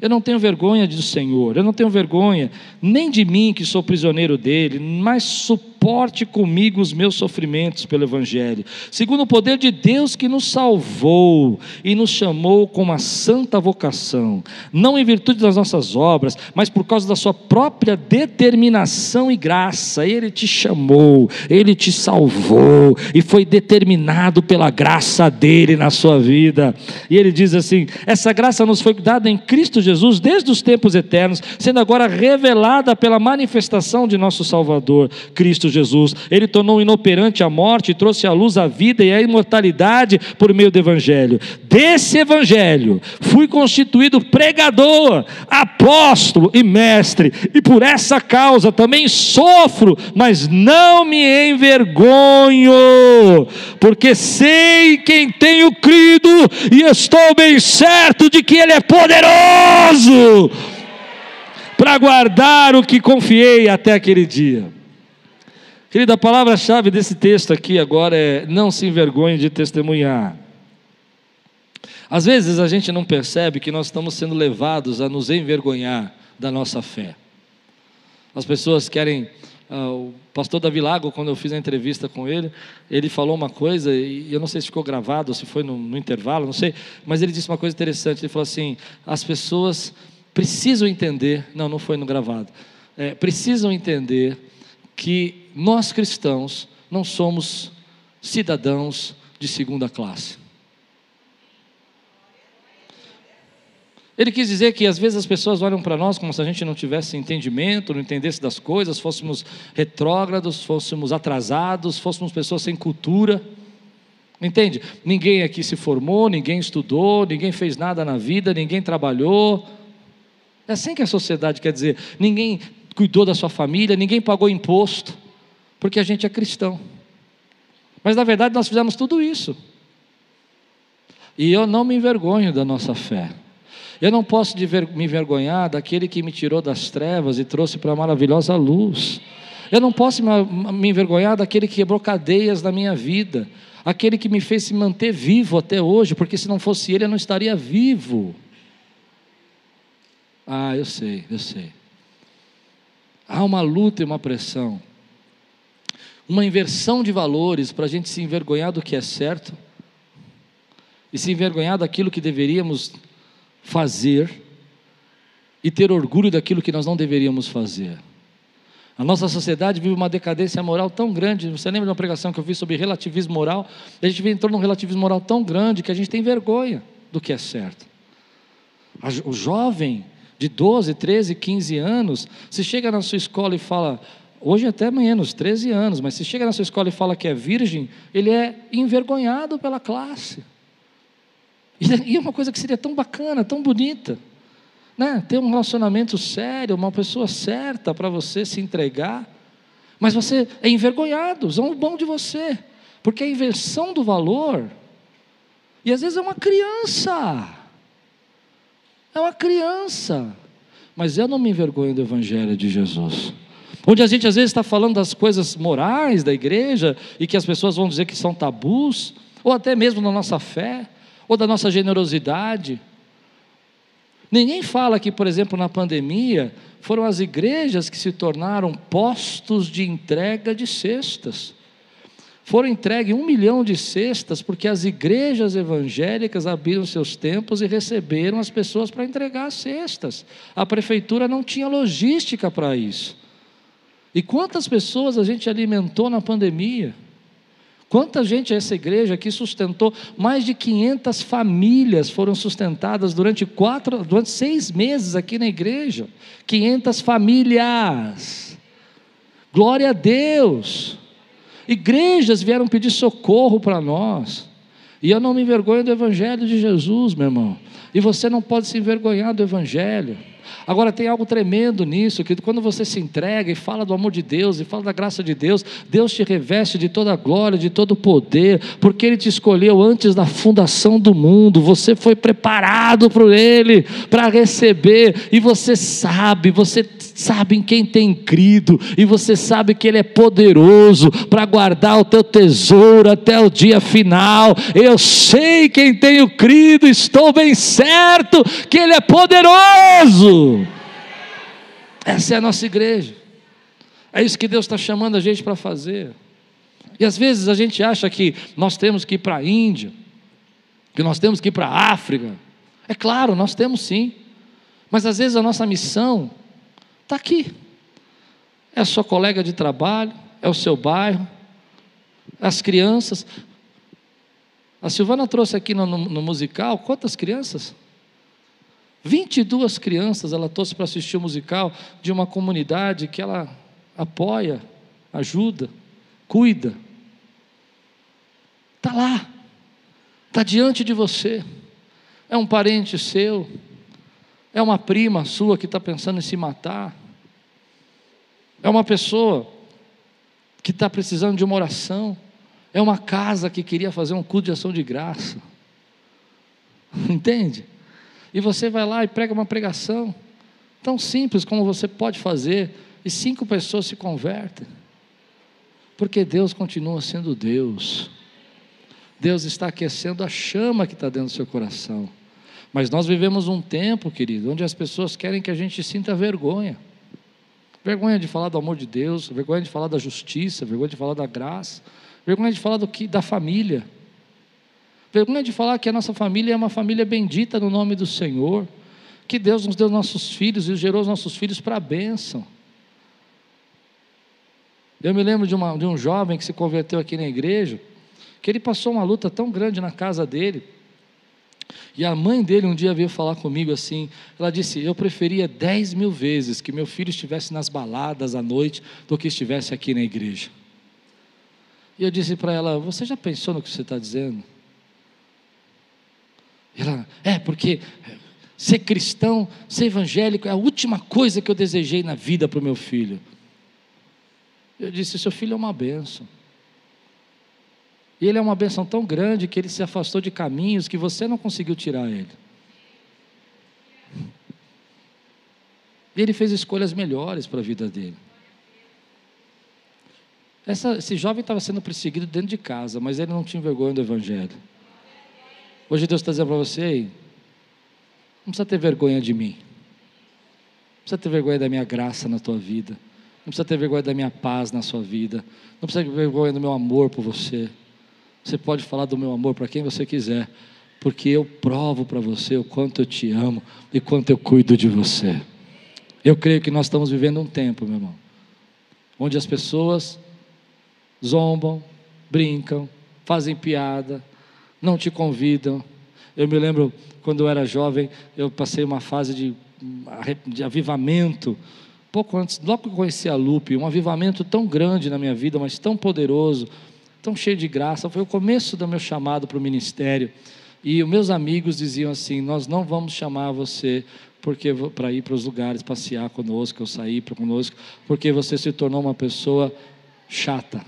Eu não tenho vergonha do Senhor, eu não tenho vergonha nem de mim que sou prisioneiro dele, mas suporto suporte comigo os meus sofrimentos pelo Evangelho, segundo o poder de Deus que nos salvou e nos chamou com uma santa vocação, não em virtude das nossas obras, mas por causa da Sua própria determinação e graça. Ele te chamou, Ele te salvou e foi determinado pela graça dele na sua vida. E Ele diz assim: essa graça nos foi dada em Cristo Jesus desde os tempos eternos, sendo agora revelada pela manifestação de nosso Salvador, Cristo Jesus. Ele tornou inoperante a morte trouxe à luz a vida e a imortalidade por meio do Evangelho. Desse Evangelho fui constituído pregador, apóstolo e mestre, e por essa causa também sofro, mas não me envergonho, porque sei quem tenho crido e estou bem certo de que Ele é poderoso para guardar o que confiei até aquele dia. Querida, a palavra-chave desse texto aqui agora é: não se envergonhe de testemunhar. Às vezes a gente não percebe que nós estamos sendo levados a nos envergonhar da nossa fé. As pessoas querem. Uh, o pastor Davi Lago, quando eu fiz a entrevista com ele, ele falou uma coisa, e eu não sei se ficou gravado, se foi no, no intervalo, não sei, mas ele disse uma coisa interessante. Ele falou assim: as pessoas precisam entender, não, não foi no gravado, é, precisam entender que nós cristãos não somos cidadãos de segunda classe. Ele quis dizer que às vezes as pessoas olham para nós como se a gente não tivesse entendimento, não entendesse das coisas, fôssemos retrógrados, fôssemos atrasados, fôssemos pessoas sem cultura. Entende? Ninguém aqui se formou, ninguém estudou, ninguém fez nada na vida, ninguém trabalhou, é assim que a sociedade quer dizer. Ninguém cuidou da sua família, ninguém pagou imposto, porque a gente é cristão. Mas na verdade nós fizemos tudo isso. E eu não me envergonho da nossa fé. Eu não posso me envergonhar daquele que me tirou das trevas e trouxe para a maravilhosa luz. Eu não posso me envergonhar daquele que quebrou cadeias na minha vida, aquele que me fez se manter vivo até hoje, porque se não fosse ele eu não estaria vivo. Ah, eu sei, eu sei. Há uma luta e uma pressão, uma inversão de valores para a gente se envergonhar do que é certo e se envergonhar daquilo que deveríamos fazer e ter orgulho daquilo que nós não deveríamos fazer. A nossa sociedade vive uma decadência moral tão grande. Você lembra de uma pregação que eu fiz sobre relativismo moral? A gente entrou num relativismo moral tão grande que a gente tem vergonha do que é certo. O jovem de 12, 13, 15 anos, se chega na sua escola e fala, hoje até menos, 13 anos, mas se chega na sua escola e fala que é virgem, ele é envergonhado pela classe. E é uma coisa que seria tão bacana, tão bonita. Né? Ter um relacionamento sério, uma pessoa certa para você se entregar. Mas você é envergonhado, o bom de você. Porque a inversão do valor, e às vezes é uma criança. É uma criança. Mas eu não me envergonho do Evangelho de Jesus. Onde a gente às vezes está falando das coisas morais da igreja e que as pessoas vão dizer que são tabus, ou até mesmo da nossa fé, ou da nossa generosidade. Ninguém fala que, por exemplo, na pandemia, foram as igrejas que se tornaram postos de entrega de cestas foram entregues um milhão de cestas, porque as igrejas evangélicas abriram seus tempos e receberam as pessoas para entregar as cestas. A prefeitura não tinha logística para isso. E quantas pessoas a gente alimentou na pandemia? Quanta gente essa igreja aqui sustentou? Mais de 500 famílias foram sustentadas durante quatro, durante seis meses aqui na igreja. 500 famílias. Glória a Deus. Igrejas vieram pedir socorro para nós. E eu não me envergonho do Evangelho de Jesus, meu irmão. E você não pode se envergonhar do Evangelho. Agora tem algo tremendo nisso, que quando você se entrega e fala do amor de Deus e fala da graça de Deus, Deus te reveste de toda a glória, de todo o poder, porque Ele te escolheu antes da fundação do mundo, você foi preparado por Ele para receber, e você sabe, você sabe em quem tem crido, e você sabe que Ele é poderoso para guardar o teu tesouro até o dia final. Eu sei quem tenho crido, estou bem certo que Ele é poderoso. Essa é a nossa igreja. É isso que Deus está chamando a gente para fazer. E às vezes a gente acha que nós temos que ir para a Índia, que nós temos que ir para a África. É claro, nós temos sim. Mas às vezes a nossa missão está aqui. É a sua colega de trabalho, é o seu bairro, as crianças. A Silvana trouxe aqui no, no, no musical quantas crianças? 22 crianças ela trouxe para assistir o musical de uma comunidade que ela apoia, ajuda, cuida. Está lá, está diante de você. É um parente seu, é uma prima sua que está pensando em se matar, é uma pessoa que está precisando de uma oração, é uma casa que queria fazer um culto de ação de graça. Entende? E você vai lá e prega uma pregação, tão simples como você pode fazer, e cinco pessoas se convertem. Porque Deus continua sendo Deus. Deus está aquecendo a chama que está dentro do seu coração. Mas nós vivemos um tempo, querido, onde as pessoas querem que a gente sinta vergonha. Vergonha de falar do amor de Deus, vergonha de falar da justiça, vergonha de falar da graça, vergonha de falar do que da família. Vergonha de falar que a nossa família é uma família bendita no nome do Senhor, que Deus nos deu nossos filhos e gerou os nossos filhos para a bênção. Eu me lembro de, uma, de um jovem que se converteu aqui na igreja, que ele passou uma luta tão grande na casa dele. E a mãe dele um dia veio falar comigo assim. Ela disse: Eu preferia dez mil vezes que meu filho estivesse nas baladas à noite do que estivesse aqui na igreja. E eu disse para ela: Você já pensou no que você está dizendo? Ela, é, porque ser cristão, ser evangélico é a última coisa que eu desejei na vida para o meu filho. Eu disse: Seu filho é uma benção. E ele é uma benção tão grande que ele se afastou de caminhos que você não conseguiu tirar ele. E ele fez escolhas melhores para a vida dele. Essa, esse jovem estava sendo perseguido dentro de casa, mas ele não tinha vergonha do Evangelho. Hoje Deus está dizendo para você: não precisa ter vergonha de mim, não precisa ter vergonha da minha graça na tua vida, não precisa ter vergonha da minha paz na sua vida, não precisa ter vergonha do meu amor por você. Você pode falar do meu amor para quem você quiser, porque eu provo para você o quanto eu te amo e quanto eu cuido de você. Eu creio que nós estamos vivendo um tempo, meu irmão, onde as pessoas zombam, brincam, fazem piada, não te convidam. Eu me lembro quando eu era jovem, eu passei uma fase de, de avivamento, pouco antes, logo que eu conheci a Lupe, um avivamento tão grande na minha vida, mas tão poderoso tão cheio de graça. Foi o começo do meu chamado para o ministério. E os meus amigos diziam assim: Nós não vamos chamar você porque para ir para os lugares passear conosco, ou sair para conosco, porque você se tornou uma pessoa chata.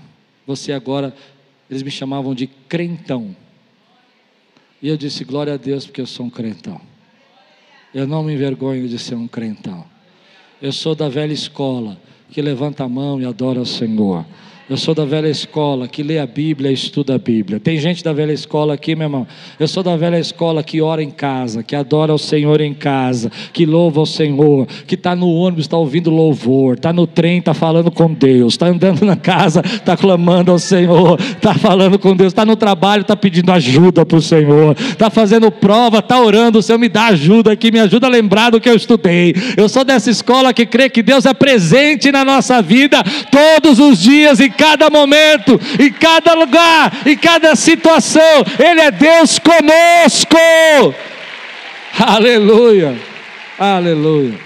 Você agora, eles me chamavam de crentão. E eu disse: Glória a Deus, porque eu sou um crentão. Eu não me envergonho de ser um crentão. Eu sou da velha escola que levanta a mão e adora o Senhor. Eu sou da velha escola que lê a Bíblia e estuda a Bíblia. Tem gente da velha escola aqui, meu irmão. Eu sou da velha escola que ora em casa, que adora o Senhor em casa, que louva o Senhor, que está no ônibus, está ouvindo louvor, está no trem, está falando com Deus, está andando na casa, está clamando ao Senhor, está falando com Deus, está no trabalho, está pedindo ajuda para o Senhor, está fazendo prova, está orando, o Senhor me dá ajuda aqui, me ajuda a lembrar do que eu estudei. Eu sou dessa escola que crê que Deus é presente na nossa vida todos os dias e cada momento, em cada lugar, em cada situação. Ele é Deus conosco. Aleluia. Aleluia.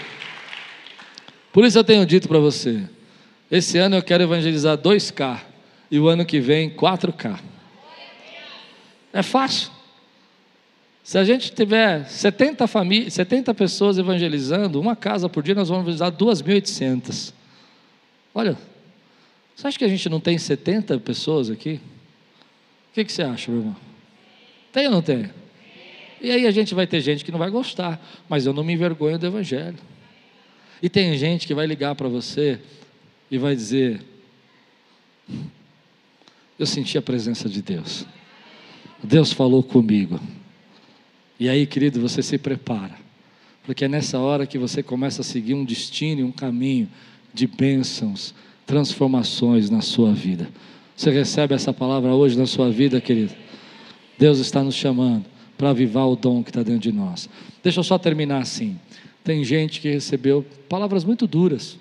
Por isso eu tenho dito para você: esse ano eu quero evangelizar 2K e o ano que vem 4K. É fácil. Se a gente tiver 70, famí 70 pessoas evangelizando, uma casa por dia, nós vamos evangelizar 2.800. Olha, você acha que a gente não tem 70 pessoas aqui? O que, que você acha, meu irmão? Tem ou não tem? E aí a gente vai ter gente que não vai gostar, mas eu não me envergonho do Evangelho. E tem gente que vai ligar para você e vai dizer: Eu senti a presença de Deus. Deus falou comigo. E aí, querido, você se prepara, porque é nessa hora que você começa a seguir um destino, um caminho de bênçãos, transformações na sua vida. Você recebe essa palavra hoje na sua vida, querido? Deus está nos chamando para avivar o dom que está dentro de nós. Deixa eu só terminar assim. Tem gente que recebeu palavras muito duras.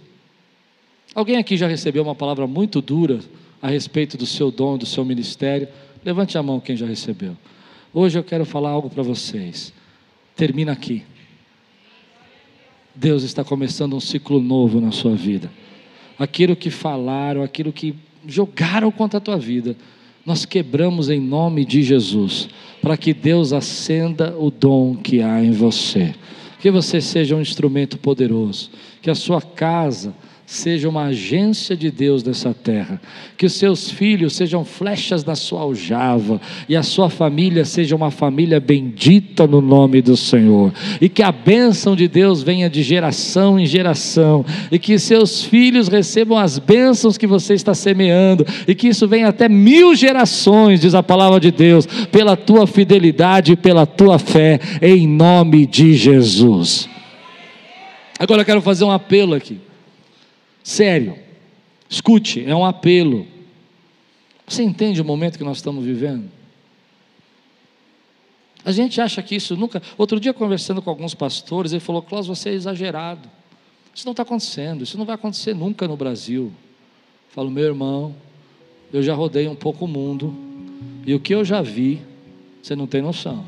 Alguém aqui já recebeu uma palavra muito dura a respeito do seu dom, do seu ministério? Levante a mão quem já recebeu. Hoje eu quero falar algo para vocês. Termina aqui. Deus está começando um ciclo novo na sua vida. Aquilo que falaram, aquilo que jogaram contra a tua vida, nós quebramos em nome de Jesus, para que Deus acenda o dom que há em você. Que você seja um instrumento poderoso, que a sua casa seja uma agência de Deus nessa terra, que os seus filhos sejam flechas na sua aljava e a sua família seja uma família bendita no nome do Senhor, e que a bênção de Deus venha de geração em geração, e que seus filhos recebam as bênçãos que você está semeando, e que isso venha até mil gerações, diz a palavra de Deus, pela tua fidelidade e pela tua fé, em nome de Jesus. Agora eu quero fazer um apelo aqui. Sério, escute, é um apelo. Você entende o momento que nós estamos vivendo? A gente acha que isso nunca. Outro dia, conversando com alguns pastores, ele falou: Cláudio, você é exagerado. Isso não está acontecendo, isso não vai acontecer nunca no Brasil. Eu falo, meu irmão, eu já rodei um pouco o mundo, e o que eu já vi, você não tem noção.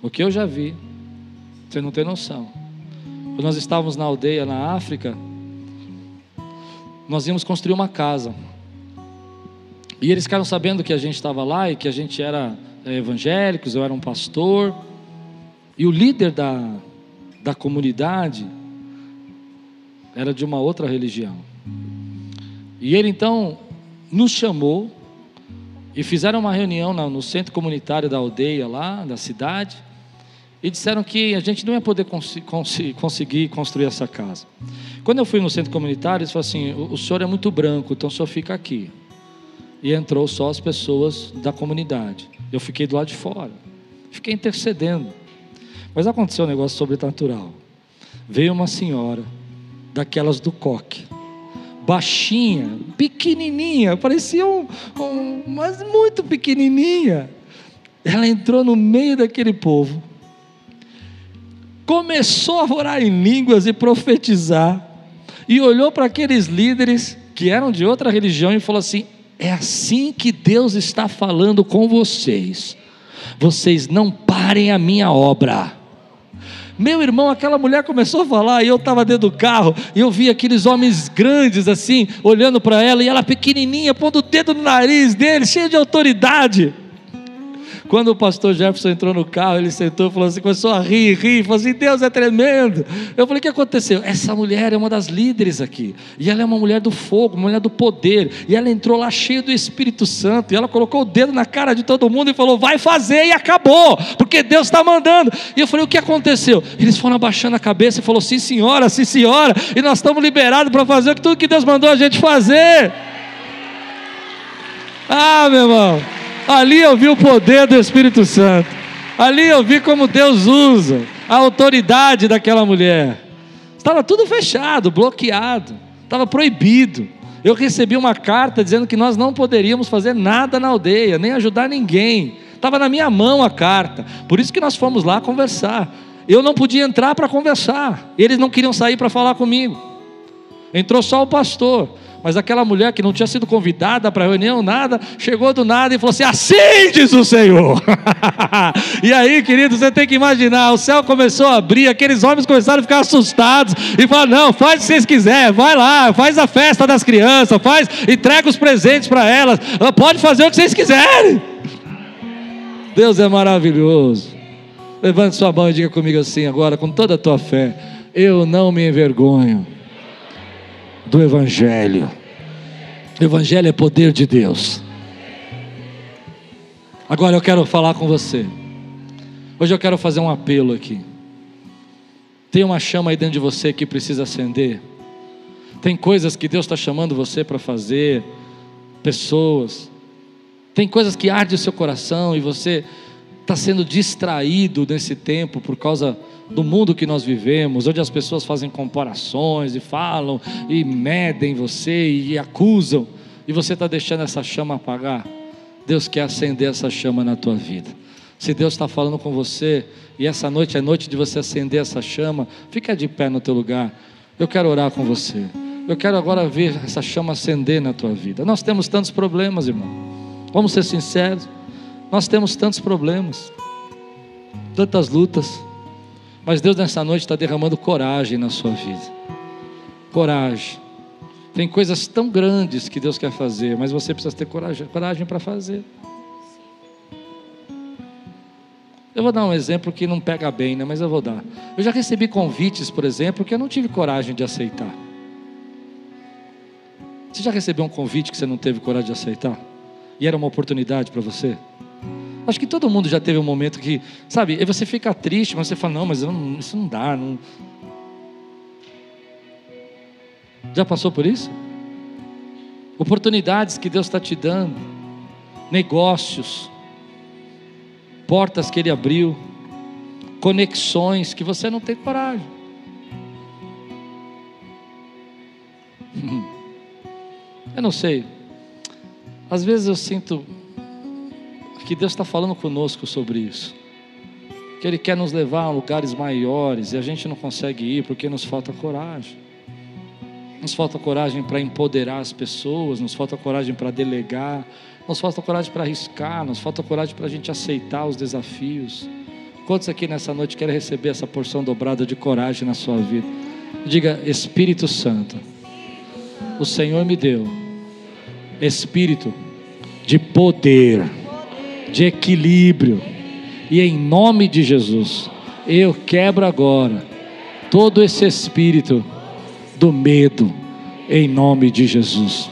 O que eu já vi, você não tem noção. Quando nós estávamos na aldeia na África, nós íamos construir uma casa. E eles ficaram sabendo que a gente estava lá e que a gente era é, evangélicos, eu era um pastor. E o líder da, da comunidade era de uma outra religião. E ele então nos chamou e fizeram uma reunião no centro comunitário da aldeia lá, da cidade, e disseram que a gente não ia poder cons cons conseguir construir essa casa. Quando eu fui no centro comunitário, eles falaram assim: o, o senhor é muito branco, então o senhor fica aqui. E entrou só as pessoas da comunidade. Eu fiquei do lado de fora, fiquei intercedendo. Mas aconteceu um negócio sobrenatural. Veio uma senhora, daquelas do coque, baixinha, pequenininha, parecia um, um, mas muito pequenininha. Ela entrou no meio daquele povo, começou a orar em línguas e profetizar e olhou para aqueles líderes que eram de outra religião e falou assim: é assim que Deus está falando com vocês. Vocês não parem a minha obra. Meu irmão, aquela mulher começou a falar, e eu estava dentro do carro, e eu vi aqueles homens grandes assim, olhando para ela, e ela pequenininha, pondo o dedo no nariz dele, cheia de autoridade. Quando o pastor Jefferson entrou no carro, ele sentou e falou assim, começou a rir, rir, falou assim, Deus é tremendo. Eu falei, o que aconteceu? Essa mulher é uma das líderes aqui, e ela é uma mulher do fogo, uma mulher do poder, e ela entrou lá cheia do Espírito Santo, e ela colocou o dedo na cara de todo mundo e falou, vai fazer, e acabou, porque Deus está mandando. E eu falei, o que aconteceu? Eles foram abaixando a cabeça e falou, sim senhora, sim senhora, e nós estamos liberados para fazer tudo que Deus mandou a gente fazer. Ah, meu irmão. Ali eu vi o poder do Espírito Santo. Ali eu vi como Deus usa a autoridade daquela mulher. Estava tudo fechado, bloqueado, estava proibido. Eu recebi uma carta dizendo que nós não poderíamos fazer nada na aldeia, nem ajudar ninguém. Estava na minha mão a carta. Por isso que nós fomos lá conversar. Eu não podia entrar para conversar. Eles não queriam sair para falar comigo. Entrou só o pastor. Mas aquela mulher que não tinha sido convidada para reunião, nada, chegou do nada e falou assim: Assim diz o Senhor. e aí, querido, você tem que imaginar: o céu começou a abrir, aqueles homens começaram a ficar assustados e falaram: Não, faz o que vocês quiserem, vai lá, faz a festa das crianças, faz, entrega os presentes para elas, pode fazer o que vocês quiserem. Deus é maravilhoso. Levante sua mão e diga comigo assim agora, com toda a tua fé: Eu não me envergonho do Evangelho. O Evangelho é poder de Deus. Agora eu quero falar com você. Hoje eu quero fazer um apelo aqui. Tem uma chama aí dentro de você que precisa acender. Tem coisas que Deus está chamando você para fazer, pessoas. Tem coisas que ardem o seu coração e você está sendo distraído nesse tempo por causa do mundo que nós vivemos, onde as pessoas fazem comparações e falam e medem você e acusam, e você está deixando essa chama apagar, Deus quer acender essa chama na tua vida. Se Deus está falando com você e essa noite é noite de você acender essa chama, fica de pé no teu lugar. Eu quero orar com você. Eu quero agora ver essa chama acender na tua vida. Nós temos tantos problemas, irmão. Vamos ser sinceros. Nós temos tantos problemas, tantas lutas. Mas Deus nessa noite está derramando coragem na sua vida. Coragem. Tem coisas tão grandes que Deus quer fazer, mas você precisa ter coragem, coragem para fazer. Eu vou dar um exemplo que não pega bem, né? mas eu vou dar. Eu já recebi convites, por exemplo, que eu não tive coragem de aceitar. Você já recebeu um convite que você não teve coragem de aceitar? E era uma oportunidade para você? Acho que todo mundo já teve um momento que, sabe, aí você fica triste, mas você fala, não, mas isso não dá. Não... Já passou por isso? Oportunidades que Deus está te dando, negócios, portas que Ele abriu, conexões que você não tem coragem. Eu não sei. Às vezes eu sinto que Deus está falando conosco sobre isso. Que Ele quer nos levar a lugares maiores e a gente não consegue ir porque nos falta coragem. Nos falta coragem para empoderar as pessoas, nos falta coragem para delegar, nos falta coragem para arriscar, nos falta coragem para a gente aceitar os desafios. Quantos aqui nessa noite querem receber essa porção dobrada de coragem na sua vida? Diga, Espírito Santo, o Senhor me deu espírito de poder, de equilíbrio, e em nome de Jesus, eu quebro agora todo esse espírito do medo, em nome de Jesus.